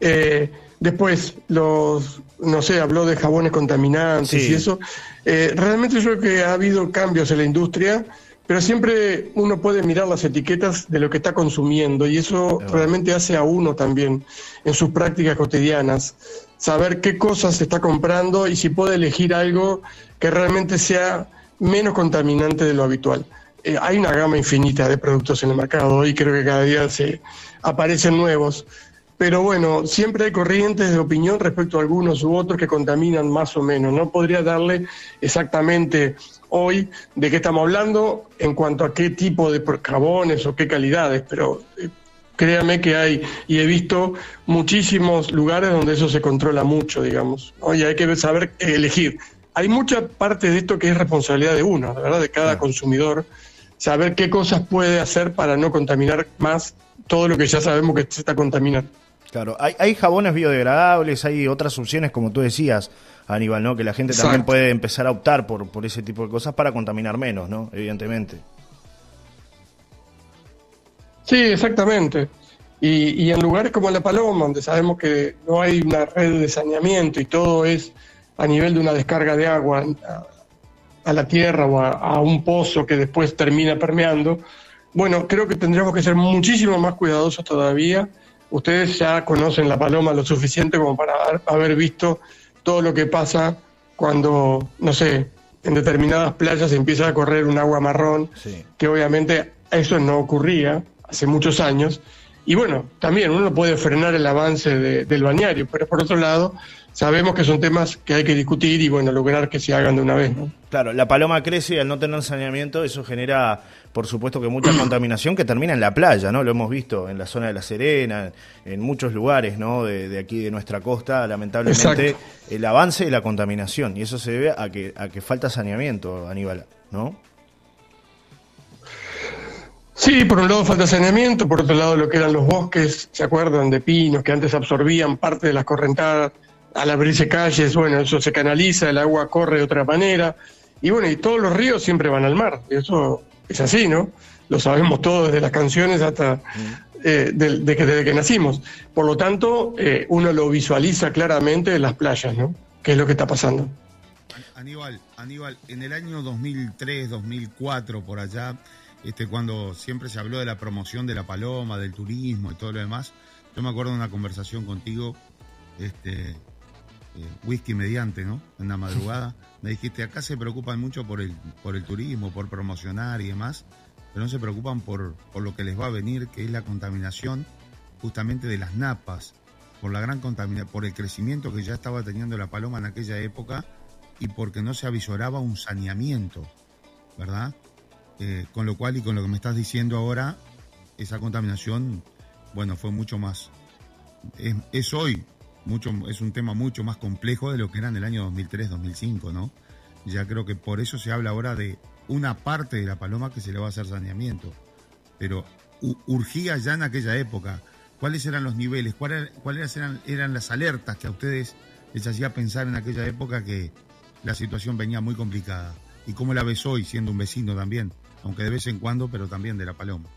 Eh, después, los, no sé, habló de jabones contaminantes y eso. Eh, realmente yo creo que ha habido cambios en la industria, pero siempre uno puede mirar las etiquetas de lo que está consumiendo y eso realmente hace a uno también en sus prácticas cotidianas. Saber qué cosas se está comprando y si puede elegir algo que realmente sea menos contaminante de lo habitual. Eh, hay una gama infinita de productos en el mercado y creo que cada día se aparecen nuevos pero bueno, siempre hay corrientes de opinión respecto a algunos u otros que contaminan más o menos. No podría darle exactamente hoy de qué estamos hablando en cuanto a qué tipo de carbones o qué calidades, pero eh, créame que hay, y he visto muchísimos lugares donde eso se controla mucho, digamos. Oye, hay que saber elegir. Hay mucha parte de esto que es responsabilidad de uno, ¿verdad? De cada consumidor, saber qué cosas puede hacer para no contaminar más todo lo que ya sabemos que se está contaminando. Claro, hay, hay jabones biodegradables, hay otras opciones, como tú decías, Aníbal, ¿no? Que la gente también puede empezar a optar por, por ese tipo de cosas para contaminar menos, ¿no? Evidentemente. Sí, exactamente. Y, y, en lugares como La Paloma, donde sabemos que no hay una red de saneamiento y todo es a nivel de una descarga de agua a, la tierra o a, un pozo que después termina permeando, bueno, creo que tendríamos que ser muchísimo más cuidadosos todavía ustedes ya conocen la paloma lo suficiente como para haber visto todo lo que pasa cuando, no sé, en determinadas playas empieza a correr un agua marrón, que obviamente eso no ocurría hace muchos años. Y bueno, también uno puede frenar el avance del bañario, pero por otro lado, sabemos que son temas que hay que discutir y bueno, lograr que se hagan de una vez. ¿no? Claro, la paloma crece y al no tener saneamiento eso genera, por supuesto, que mucha contaminación que termina en la playa, ¿no? Lo hemos visto en la zona de La Serena, en muchos lugares, ¿no? De, aquí de nuestra costa, lamentablemente, el avance de la contaminación y eso se debe a que, a que falta saneamiento, Aníbal, ¿no? Sí, por un lado falta saneamiento, por otro lado lo que eran los bosques, ¿se acuerdan? De pinos que antes absorbían parte de las correntadas al abrirse calles, bueno, eso se canaliza, el agua corre de otra manera. Y bueno, y todos los ríos siempre van al mar. Eso es así, ¿no? Lo sabemos todos desde las canciones hasta eh, de, que, desde que nacimos. Por lo tanto, eh, uno lo visualiza claramente en las playas, ¿no? ¿Qué es lo que está pasando? Aníbal, Aníbal, en el año 2003, 2004, por allá, este, cuando siempre se habló de la promoción de la paloma, del turismo y todo lo demás, yo me acuerdo de una conversación contigo, este, eh, whisky mediante, ¿no? En la madrugada. Me dijiste, acá se preocupan mucho por el, por el turismo, por promocionar y demás, pero no se preocupan por, por lo que les va a venir, que es la contaminación justamente de las napas, por la gran contaminación, por el crecimiento que ya estaba teniendo la paloma en aquella época y porque no se avisoraba un saneamiento, ¿verdad? Eh, con lo cual y con lo que me estás diciendo ahora, esa contaminación, bueno, fue mucho más. es hoy mucho, es un tema mucho más complejo de lo que era en el año 2003-2005, ¿no? Ya creo que por eso se habla ahora de una parte de la paloma que se le va a hacer saneamiento. Pero urgía ya en aquella época. ¿Cuáles eran los niveles? ¿Cuáles, eran, eran las alertas que a ustedes les hacía pensar en aquella época que la situación venía muy complicada? ¿Y cómo la ves hoy siendo un vecino también? Aunque de vez en cuando, pero también de la paloma.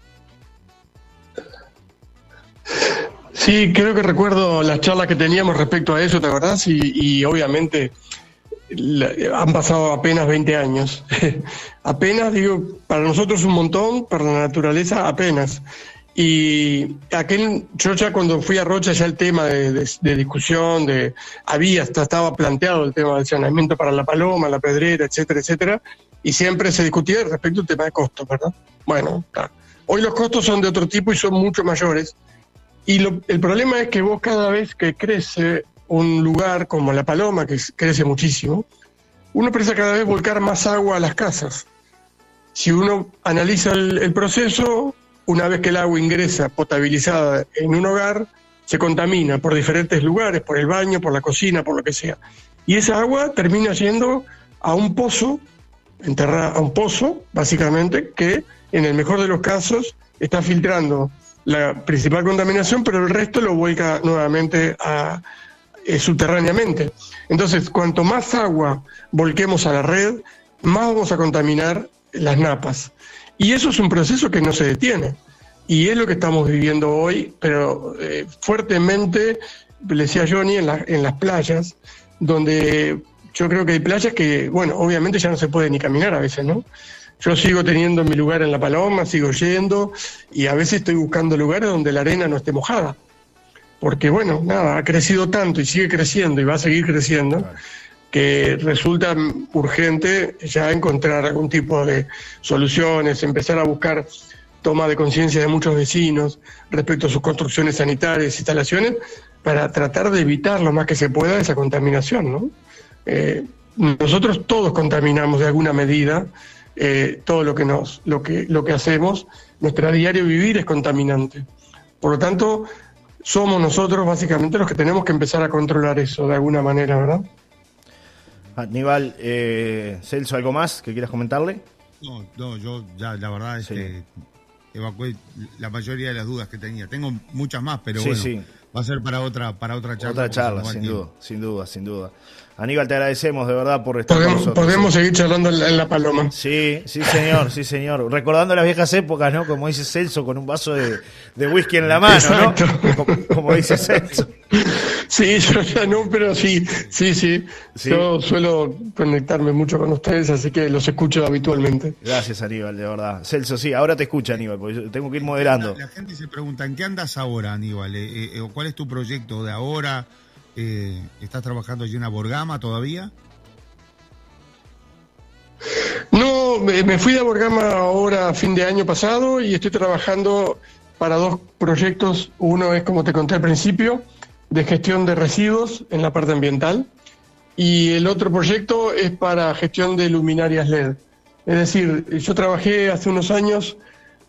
Sí, creo que recuerdo las charlas que teníamos respecto a eso, ¿te acordás? Y, obviamente han pasado apenas 20 años. apenas, digo, para nosotros un montón, para la naturaleza apenas. Y aquel, yo ya cuando fui a Rocha ya el tema de, discusión, de había, hasta estaba planteado el tema del saneamiento para la paloma, la pedrera, etcétera, etcétera, y siempre se discutía respecto al tema de costos, ¿verdad? Bueno, hoy los costos son de otro tipo y son mucho mayores y el problema es que vos cada vez que crece un lugar como La Paloma, que crece muchísimo, uno empieza cada vez volcar más agua a las casas. Si uno analiza el, proceso, una vez que el agua ingresa potabilizada en un hogar, se contamina por diferentes lugares, por el baño, por la cocina, por lo que sea. Y esa agua termina yendo a un pozo, enterrada a un pozo, básicamente, que en el mejor de los casos está filtrando la principal contaminación, pero el resto lo vuelca nuevamente a, eh, subterráneamente. Entonces, cuanto más agua volquemos a la red, más vamos a contaminar las napas. Y eso es un proceso que no se detiene. Y es lo que estamos viviendo hoy, pero eh, fuertemente, le decía Johnny, en, en las playas, donde yo creo que hay playas que, bueno, obviamente ya no se puede ni caminar a veces, ¿no? Yo sigo teniendo mi lugar en La Paloma, sigo yendo y a veces estoy buscando lugares donde la arena no esté mojada. Porque bueno, nada, ha crecido tanto y sigue creciendo y va a seguir creciendo que resulta urgente ya encontrar algún tipo de soluciones, empezar a buscar toma de conciencia de muchos vecinos respecto a sus construcciones sanitarias, instalaciones, para tratar de evitar lo más que se pueda esa contaminación. ¿no? Eh, nosotros todos contaminamos de alguna medida, eh, todo lo que, nos, lo, que, lo que hacemos, nuestro diario vivir es contaminante. Por lo tanto, somos nosotros básicamente los que tenemos que empezar a controlar eso de alguna manera, ¿verdad? Aníbal, eh, Celso, ¿algo más que quieras comentarle? No, no, yo ya la verdad es que evacué la mayoría de las dudas que tenía. Tengo muchas más, pero bueno, va a ser para otra, para otra charla. Otra charla, sin duda, sin duda, sin duda. Aníbal, te agradecemos de verdad por estar podemos, con nosotros. Podemos seguir charlando en la, paloma. Sí, sí, señor, sí, señor. Recordando las viejas épocas, ¿no? Como dice Celso, con un vaso de, whisky en la mano, ¿no? Como, dice Celso. Sí, yo ya no, pero sí, sí, sí, Yo suelo conectarme mucho con ustedes, así que los escucho habitualmente. Gracias, Aníbal, de verdad. Celso, sí, ahora te escucha, Aníbal, porque tengo que ir moderando. La, gente se pregunta, ¿en qué andas ahora, Aníbal? Eh, eh, ¿Cuál es tu proyecto de ahora? Eh, ¿Estás trabajando allí en Borgama todavía? No, me fui de Borgama ahora a fin de año pasado y estoy trabajando para dos proyectos. Uno es, como te conté al principio, de gestión de residuos en la parte ambiental y el otro proyecto es para gestión de luminarias LED. Es decir, yo trabajé hace unos años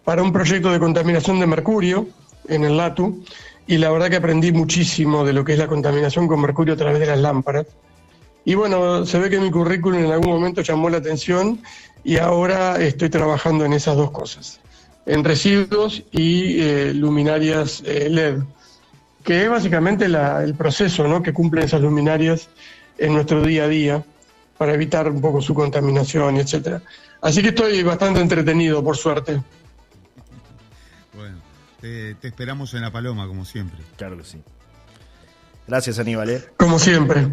para un proyecto de contaminación de mercurio en el LATU y la verdad que aprendí muchísimo de lo que es la contaminación con mercurio a través de las lámparas. Y bueno, se ve que mi currículum en algún momento llamó la atención y ahora estoy trabajando en esas dos cosas, en residuos y eh, luminarias eh, LED, que es básicamente el proceso ¿no? que cumplen esas luminarias en nuestro día a día para evitar un poco su contaminación, etcétera. Así que estoy bastante entretenido, por suerte. Te, esperamos en la paloma, como siempre. Claro que sí. Gracias, Aníbal. ¿eh? Como siempre.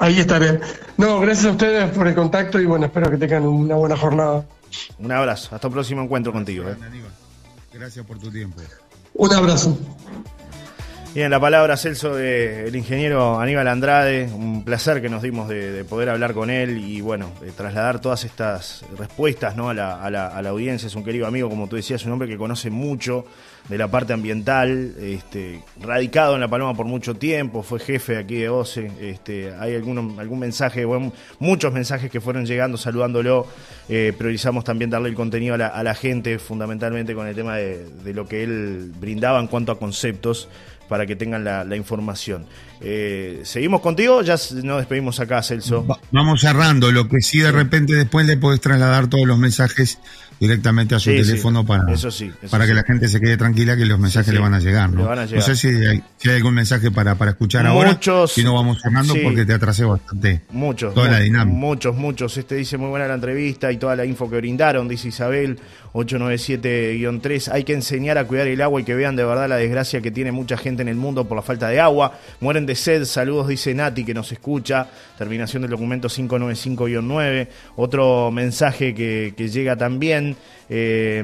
Ahí estaré. No, gracias a ustedes por el contacto y bueno, espero que tengan una buena jornada. Un abrazo. Hasta un próximo encuentro contigo. ¿eh? Gracias por tu tiempo. Un abrazo. Bien, la palabra Celso del ingeniero Aníbal Andrade, un placer que nos dimos de, poder hablar con él y bueno, trasladar todas estas respuestas ¿no? a, la, a, la, audiencia. Es un querido amigo, como tú decías, un hombre que conoce mucho de la parte ambiental, este, radicado en La Paloma por mucho tiempo, fue jefe aquí de OCE. Este, hay algún, mensaje, bueno, muchos mensajes que fueron llegando saludándolo. Eh, priorizamos también darle el contenido a la, gente, fundamentalmente con el tema de lo que él brindaba en cuanto a conceptos para que tengan la, información. Eh, ¿Seguimos contigo? Ya nos despedimos acá, Celso. vamos cerrando. Lo que sí de repente después le podés trasladar todos los mensajes directamente a su teléfono para, para que la gente se quede tranquila que los mensajes le van a llegar. ¿no? no sé si hay, algún mensaje para, para escuchar muchos, ahora. Si no vamos cerrando porque te atrasé bastante. Muchos. Toda la dinámica. Muchos, muchos. Este dice muy buena la entrevista y toda la info que brindaron, dice Isabel. 897-3. Hay que enseñar a cuidar el agua y que vean de verdad la desgracia que tiene mucha gente en el mundo por la falta de agua. Mueren de sed. Saludos, dice Nati, que nos escucha. Terminación del documento 595-9. Otro mensaje que, que llega también. Eh,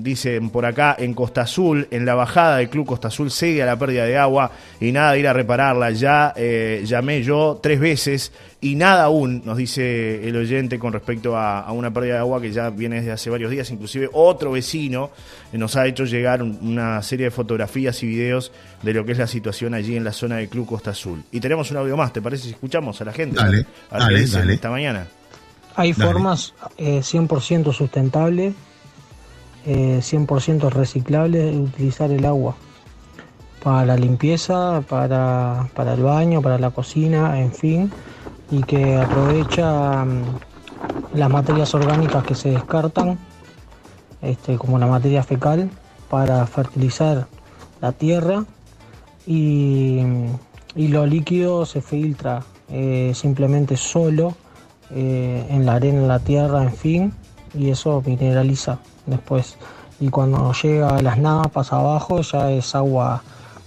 dicen por acá, en Costa Azul, en la bajada del Club Costa Azul, sigue a la pérdida de agua y nada de ir a repararla. Ya eh, llamé yo tres veces y nada aún, nos dice el oyente con respecto a, una pérdida de agua que ya viene desde hace varios días. Inclusive otro vecino nos ha hecho llegar una serie de fotografías y videos de lo que es la situación allí en la zona del Club Costa Azul. Y tenemos un audio más, ¿te parece si escuchamos a la gente? Dale, a esta mañana. Hay formas 100% sustentables 100% eh, reciclable utilizar el agua para la limpieza, para, el baño, para la cocina, en fin, y que aprovecha mm, las materias orgánicas que se descartan, este, como la materia fecal, para fertilizar la tierra y, lo líquido se filtra eh, simplemente solo eh, en la arena, en la tierra, en fin, y eso mineraliza después. Y cuando llega a las napas abajo ya es agua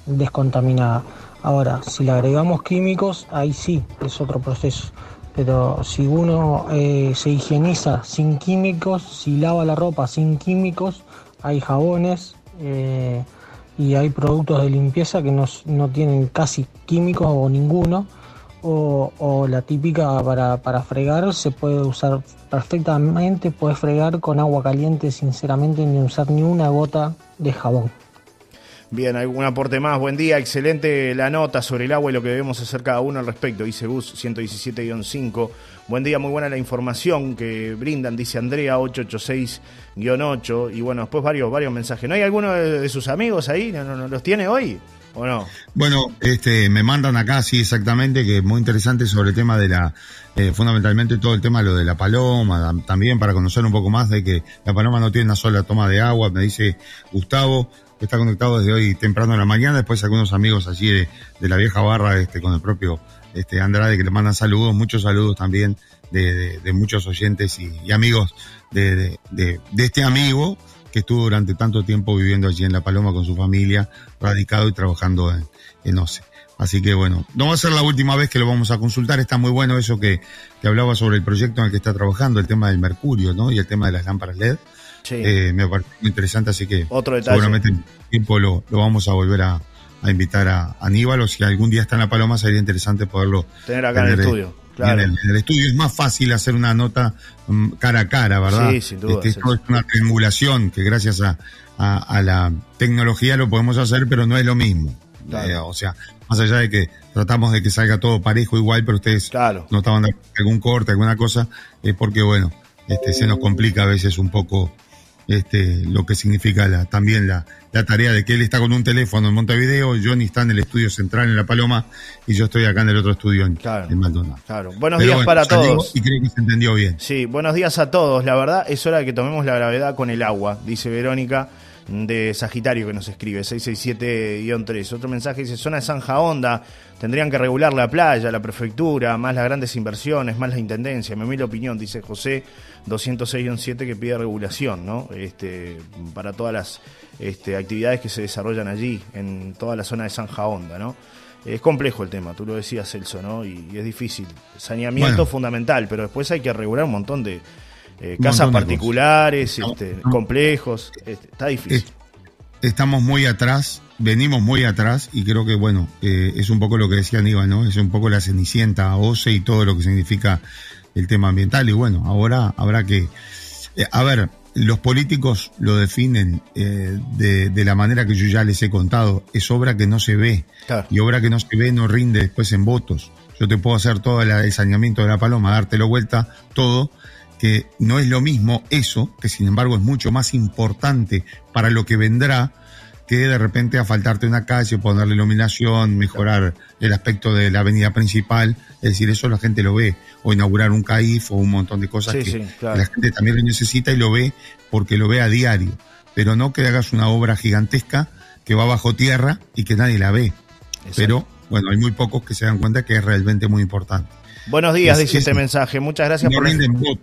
descontaminada. Ahora, si le agregamos químicos, ahí sí, es otro proceso. Pero si uno eh, se higieniza sin químicos, si lava la ropa sin químicos, hay jabones eh, y hay productos de limpieza que no, no tienen casi químicos o ninguno, o, la típica para, para fregar se puede usar perfectamente, puedes fregar con agua caliente sinceramente ni usar ni una gota de jabón. Bien, algún aporte más. Buen día, excelente la nota sobre el agua y lo que debemos hacer cada uno al respecto, dice Bus 117-5. Buen día, muy buena la información que brindan, dice Andrea 886-8. Y bueno, después varios, varios mensajes. ¿No hay alguno de, sus amigos ahí? ¿No, los tiene hoy? Bueno, este, me mandan acá, sí, exactamente, que es muy interesante sobre el tema de la, eh, fundamentalmente todo el tema lo de la paloma, también para conocer un poco más de que la paloma no tiene una sola toma de agua, me dice Gustavo está conectado desde hoy temprano en la mañana, después algunos amigos allí de, la vieja barra, este, con el propio este, Andrade que le mandan saludos, muchos saludos también de, muchos oyentes y, amigos de, este amigo que estuvo durante tanto tiempo viviendo allí en La Paloma con su familia, radicado y trabajando en, en OCE. Así que bueno, no va a ser la última vez que lo vamos a consultar. Está muy bueno eso que, que hablaba sobre el proyecto en el que está trabajando, el tema del mercurio, ¿no? Y el tema de las lámparas LED. Eh, me parece muy interesante, así que seguramente en tiempo lo, vamos a volver a, invitar a Aníbal o si algún día está en La Paloma sería interesante poderlo tener acá en el estudio. En, el, estudio es más fácil hacer una nota mm, cara a cara, ¿verdad? Sí, sin duda. Este, es una triangulación que gracias a, la tecnología lo podemos hacer, pero no es lo mismo. Eh, o sea, más allá de que tratamos de que salga todo parejo igual, pero ustedes claro. no estaban dando algún corte, alguna cosa, es porque, bueno, este, se nos complica a veces un poco este, lo que significa la, también la, la, tarea de que él está con un teléfono en Montevideo, Johnny está en el estudio central en La Paloma y yo estoy acá en el otro estudio en, Maldonado. Claro. Buenos días para todos. Y creo que se entendió bien. Sí, buenos días a todos. La verdad es hora de que tomemos la gravedad con el agua, dice Verónica de Sagitario que nos escribe, 667-3. Otro mensaje dice, zona de Zanja Honda, tendrían que regular la playa, la prefectura, más las grandes inversiones, más la intendencia. Me la opinión, dice José 206-7 que pide regulación, ¿no? Este, para todas las este, actividades que se desarrollan allí, en toda la zona de Zanja Honda, ¿no? Es complejo el tema, tú lo decías, Celso, ¿no? Y, es difícil. Saneamiento fundamental, pero después hay que regular un montón de eh, casas particulares, este, complejos, este, está difícil. Estamos muy atrás, venimos muy atrás y creo que, bueno, eh, es un poco lo que decía Aníbal, ¿no? Es un poco la cenicienta, OCE y todo lo que significa el tema ambiental. Y bueno, ahora habrá que... Eh, a ver, los políticos lo definen de, de, la manera que yo ya les he contado. Es obra que no se ve. Y obra que no se ve no rinde después en votos. Yo te puedo hacer todo el saneamiento de la paloma, dártelo vuelta, todo, que no es lo mismo eso, que sin embargo es mucho más importante para lo que vendrá, que de repente a faltarte una calle, ponerle iluminación, mejorar el aspecto de la avenida principal, es decir, eso la gente lo ve, o inaugurar un CAIF o un montón de cosas que, la gente también lo necesita y lo ve porque lo ve a diario, pero no que hagas una obra gigantesca que va bajo tierra y que nadie la ve. Pero bueno, hay muy pocos que se dan cuenta que es realmente muy importante. Buenos días, dice este mensaje. Muchas gracias por la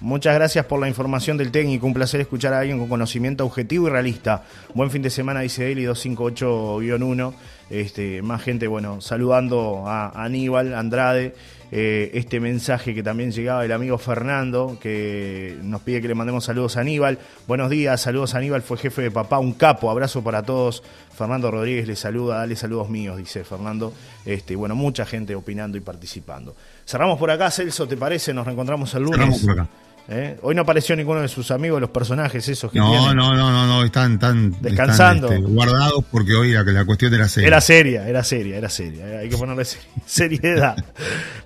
Muchas gracias por la información del técnico. Un placer escuchar a alguien con conocimiento objetivo y realista. Buen fin de semana, dice Eli 258-1. Este, más gente, bueno, saludando a Aníbal Andrade. Eh, este mensaje que también llegaba del amigo Fernando, que nos pide que le mandemos saludos a Aníbal. Buenos días, saludos a Aníbal, fue jefe de papá, un capo, abrazo para todos. Fernando Rodríguez le saluda, dale saludos míos, dice Fernando. Este, bueno, mucha gente opinando y participando. Cerramos por acá, Celso, ¿te parece? Nos reencontramos el lunes. Cerramos por acá. ¿Eh? Hoy no apareció ninguno de sus amigos, los personajes esos que no, No, no, no, no, están, tan descansando. Este, guardados porque hoy la, la cuestión era seria. Era seria, era seria, era seria. Hay que ponerle seriedad.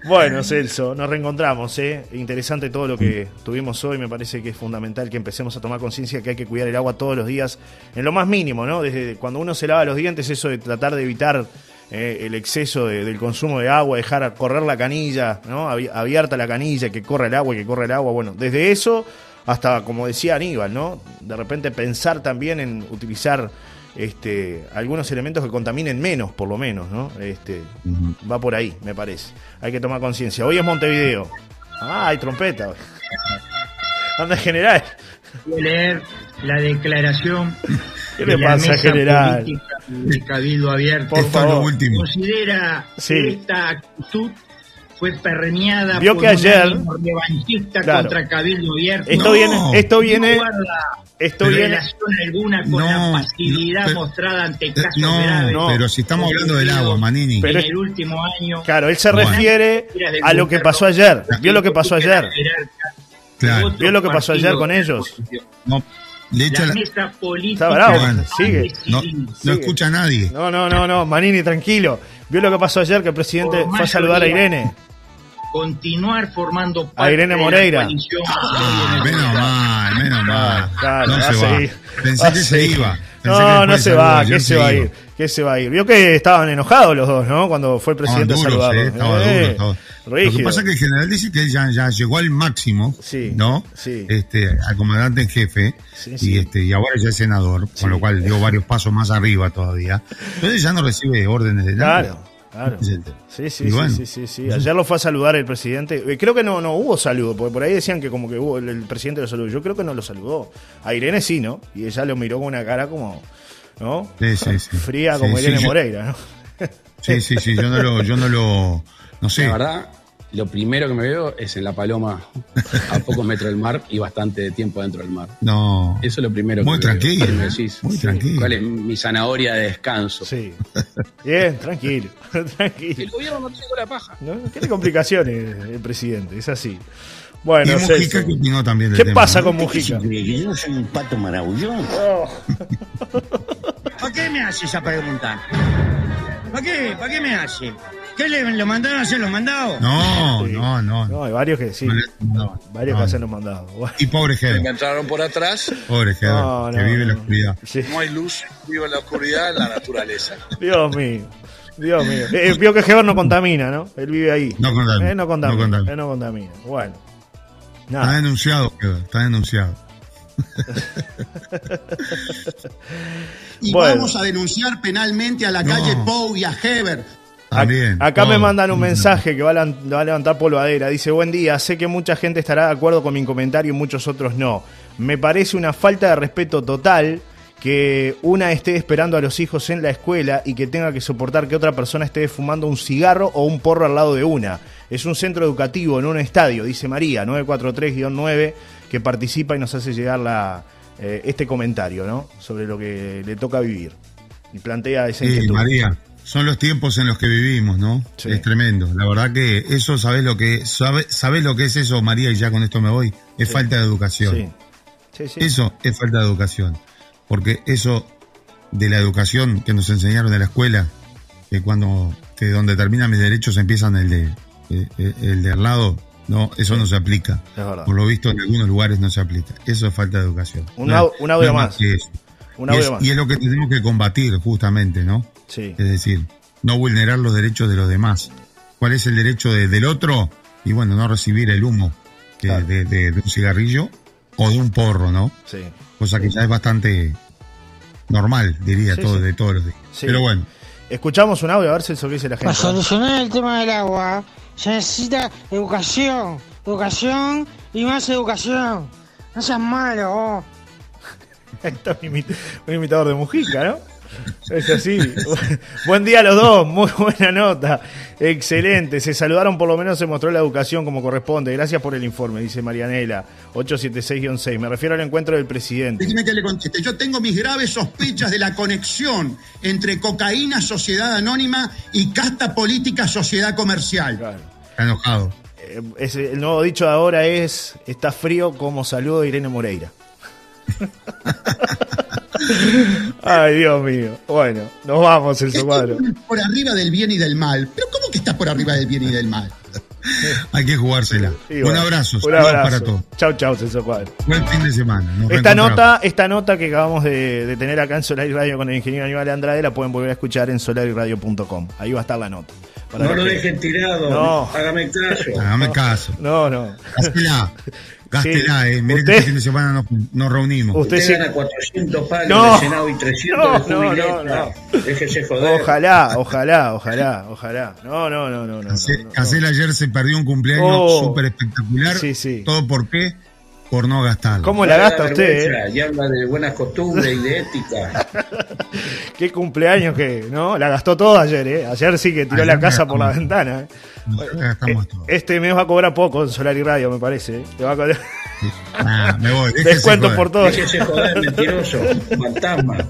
bueno, Celso, nos reencontramos. ¿eh? Interesante todo lo que tuvimos hoy. Me parece que es fundamental que empecemos a tomar conciencia que hay que cuidar el agua todos los días, en lo más mínimo, ¿no? Desde cuando uno se lava los dientes, eso de tratar de evitar eh, el exceso del consumo de agua, dejar correr la canilla, ¿no? abierta la canilla, que corre el agua, que corre el agua. Bueno, desde eso hasta, como decía Aníbal, ¿no? De repente pensar también en utilizar este, algunos elementos que contaminen menos, por lo menos, ¿no? Este, Va por ahí, me parece. Hay que tomar conciencia. Hoy es Montevideo. Ah, hay trompeta. Anda general. Voy a leer la declaración ¿Qué le pasa, general? El Cabildo Abierto. Por favor. Considera esta actitud fue perreñada Vio por que un ayer- ánimo revanchista Claro. contra Cabildo Abierto. Esto No. viene, esto viene, no esto viene. relación alguna con No, la pasividad no, pero- mostrada ante Eh, casos No, graves. no. pero si estamos hablando del agua, Manini. Pero- en el último año. Claro, él se Bueno. refiere a lo que pasó ayer. Vio lo que pasó ayer. Claro. ¿Vio lo que pasó ayer con ellos? No, de hecho, La la- mesa política Está bravo, Bueno, sigue. no, no escucha a nadie. No, no, no, no, Manini, tranquilo. ¿Vio lo que pasó ayer? Que el presidente Por fue a saludar a. Irene. continuar formando parte A Irene de la Moreira. Ah, menos mal, menos mal. Claro, no se va. Pensé que se iba. No, no se va, que se va a ir, que se va a ir. Vio que estaban enojados los dos, ¿no? Cuando fue el presidente duros, eh, estaba Eh, duro, estaba- Lo que pasa es que el general dice que ya, ya llegó al máximo, Sí, ¿no? sí. Este, al comandante en jefe, Sí, sí. y este, y ahora ya es senador, con lo cual dio varios pasos más arriba todavía. Entonces ya no recibe órdenes de nada. Claro, claro. Sí, sí, bueno. sí, sí, sí. Ayer lo fue a saludar el presidente. Eh, Creo que no, no hubo saludo, porque por ahí decían que como que hubo, el, el presidente lo saludó. Yo creo que no lo saludó. A Irene sí, ¿no? Y ella lo miró con una cara como, ¿no? Sí, sí, sí. Fría como sí, Irene yo- Moreira, ¿no? Sí, sí, sí, yo no lo, yo no lo, no sé. La verdad, lo primero que me veo es en La Paloma, a pocos metros del mar y bastante tiempo dentro del mar. No. Eso es lo primero Muy que veo. tranquilo, Si me decís, muy tranquilo. ¿Cuál es mi zanahoria de descanso? Sí. Bien, tranquilo, El tranquilo. gobierno no tiene la paja. No, tiene complicaciones el presidente, es así. Bueno, y Mujica que opinó también del ¿qué tema, pasa ¿no? con Mujica? Que yo soy un pato maravilloso. ¿Para qué me hace esa pregunta? ¿Para qué? ¿Para qué me hace? ¿Qué le lo mandaron a hacer los mandados? No, Sí. no, no. No, hay varios que sí. No no, Varios no. que hacen los mandados. Bueno, Y pobre Heber, entraron por atrás, pobre Heber, No, que no, vive en la no. oscuridad. sí. hay luz, vivo en la oscuridad, en la naturaleza. Dios mío. Dios mío. Eh, vio que Heber no contamina, ¿no? Él vive ahí. No contamina, Eh, no contamina. no contamina. Él no contamina. Bueno. Está denunciado, Heber, está denunciado. Y Bueno. vamos a denunciar penalmente a la No. calle Pou y a Heber. También. Acá me mandan un mensaje que va a, va a levantar polvadera. Dice, buen día, sé que mucha gente estará de acuerdo con mi comentario y muchos otros no. Me parece una falta de respeto total que una esté esperando a los hijos en la escuela y que tenga que soportar que otra persona esté fumando un cigarro o un porro al lado de una. Es un centro educativo, en un estadio, dice María, 943-9, que participa y nos hace llegar la, eh, este comentario, ¿no? Sobre lo que le toca vivir. Y plantea esa Sí, inquietud. María, son los tiempos en los que vivimos, ¿no? Sí. Es tremendo. La verdad que eso, ¿sabes lo que sabe, ¿sabés lo que es eso, María? Y ya con esto me voy. Es Sí. falta de educación. Sí. Sí, sí. Eso es falta de educación. Porque eso de la educación que nos enseñaron en la escuela, que cuando que donde terminan mis derechos empiezan el de eh, eh, el de al lado, no, eso no se aplica. Es verdad. Por lo visto en algunos lugares no se aplica. Eso es falta de educación. Un No au- es- un audio no más. que eso. Un y, es, más. y es lo que tenemos que combatir justamente, ¿no? Sí. Es decir, no vulnerar los derechos de los demás. ¿Cuál es el derecho de- del otro? Y bueno, no recibir el humo Claro. de, de- de un cigarrillo o de un porro, ¿no? Sí. Cosa que ya es bastante normal, diría, Sí, todo, sí. de todos los días. Sí. Pero bueno, Escuchamos un audio a ver si eso que dice la Para gente. solucionar el tema del agua se necesita educación, educación y más educación. No seas malo, vos. Esto es un, imit- un imitador de Mujica, ¿no? Es así. Buen día a los dos, muy buena nota. Excelente. Se saludaron, por lo menos se mostró la educación como corresponde. Gracias por el informe, dice Marianela, 876-6. Me refiero al encuentro del presidente. Déjeme que le conteste. Yo tengo mis graves sospechas de la conexión entre cocaína, sociedad anónima y casta política, sociedad comercial. Claro. Está enojado. Eh, es- el nuevo dicho de ahora es: está frío como saludo de Irene Moreira. Ay, Dios mío. Bueno, nos vamos, el cuadro. por arriba del bien y del mal. ¿Pero cómo que está por arriba del bien y del mal? Hay que jugársela. Sí, un abrazo, Un abrazo. para todos. Chau, chau, Celso Cuadro. Buen fin de semana. Nos Esta nota, esta nota que acabamos de, de tener acá en Solar y Radio con el ingeniero Aníbal Andrade la pueden volver a escuchar en solariradio.com. Ahí va a estar la nota. Para No lo que- dejen tirado. No. Hágame caso. Hágame caso. No, no. Gástela. Gástela, Sí. eh. Miren Usted- que este fin de semana nos, nos reunimos. Usted Usted sí- gana 400 palos No. de Senado y 300 No, de no, jubileta. no, Déjese joder. Ojalá, ojalá, ojalá, ojalá. No, no, no, no, no. No, no. Casel ayer se perdió un cumpleaños Oh. súper espectacular. Sí, sí. ¿Todo por qué? Por no gastarlo. ¿Cómo la gasta usted? eh? Y habla de buenas costumbres y de ética. Qué cumpleaños que, ¿no? La gastó todo ayer, ¿eh? Ayer sí que tiró Ayer la casa por la ventana. ¿eh? Todo. Este mes va a cobrar poco en Solar y Radio, me parece. ¿eh? Le va a cobrar- Ah, me voy. déjese Descuento joder. por todo. Déjese joder, mentiroso, fantasma.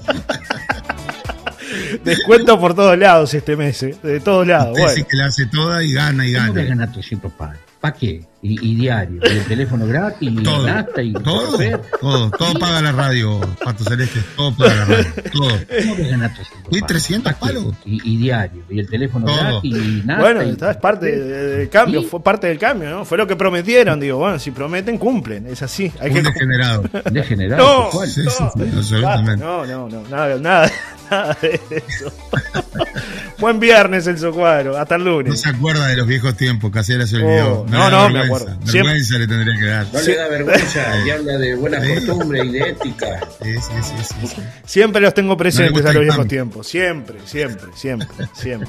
Descuento por todos lados este mes, ¿eh? De todos lados. Usted Bueno. sí que la hace toda y gana y ¿Cómo que gana. ganar 300 palos? ¿Para qué? Y, y diario, y el teléfono gratis, y Todo, nasta, y todo, todo, todo paga la radio, Pato Celeste, todo paga la radio, todo. ¿Cómo que ganar 300 ¿Y palos? 300 ¿Pa' qué? palos? Y, y diario, y el teléfono Todo. gratis, y nasta. Bueno, es parte de- del cambio, fue parte del cambio, ¿no? Fue lo que prometieron, digo, bueno, si prometen, cumplen, es así. Hay Un que degenerado. Degenerado, No. Sí, sí, no, sí, absolutamente. no, no, no, nada, nada, nada de eso. Buen viernes, el Cuadro, hasta el No lunes. se acuerda de los viejos tiempos, Casiera se olvidó. Oh, no, no, me vergüenza. Siempre- le tendría que dar. No le da vergüenza y habla de buenas Sí. costumbres y de ética. Sí, sí, sí, sí, sí. Siempre los tengo presentes a los viejos tiempos, siempre, siempre, siempre, siempre.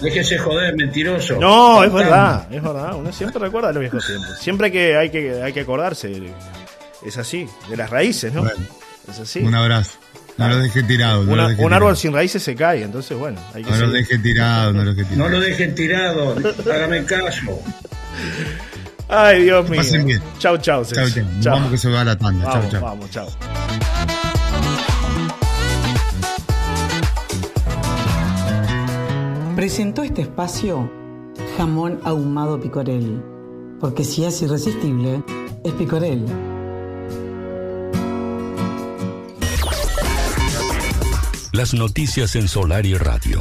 Déjese joder, mentiroso. No, es verdad, es verdad, uno siempre recuerda los viejos tiempos. Siempre hay que, hay que, hay que acordarse, es así, de las raíces, ¿no? Bueno. Es así. Un abrazo. No lo deje tirado. No Una- lo deje un árbol tirado. sin raíces se cae, entonces bueno, hay que No lo seguir. deje tirado, no lo deje tirado. No lo dejen tirado, hágame caso. Ay, Dios mío. pasen bien. Chau, chau. Chau, chau. Nos Vamos que se va a la tanda. Chau, Vamos, chau. vamos, chau. Presentó este espacio jamón ahumado picorel, porque si es irresistible, es picorel. Las noticias en Solar y Radio.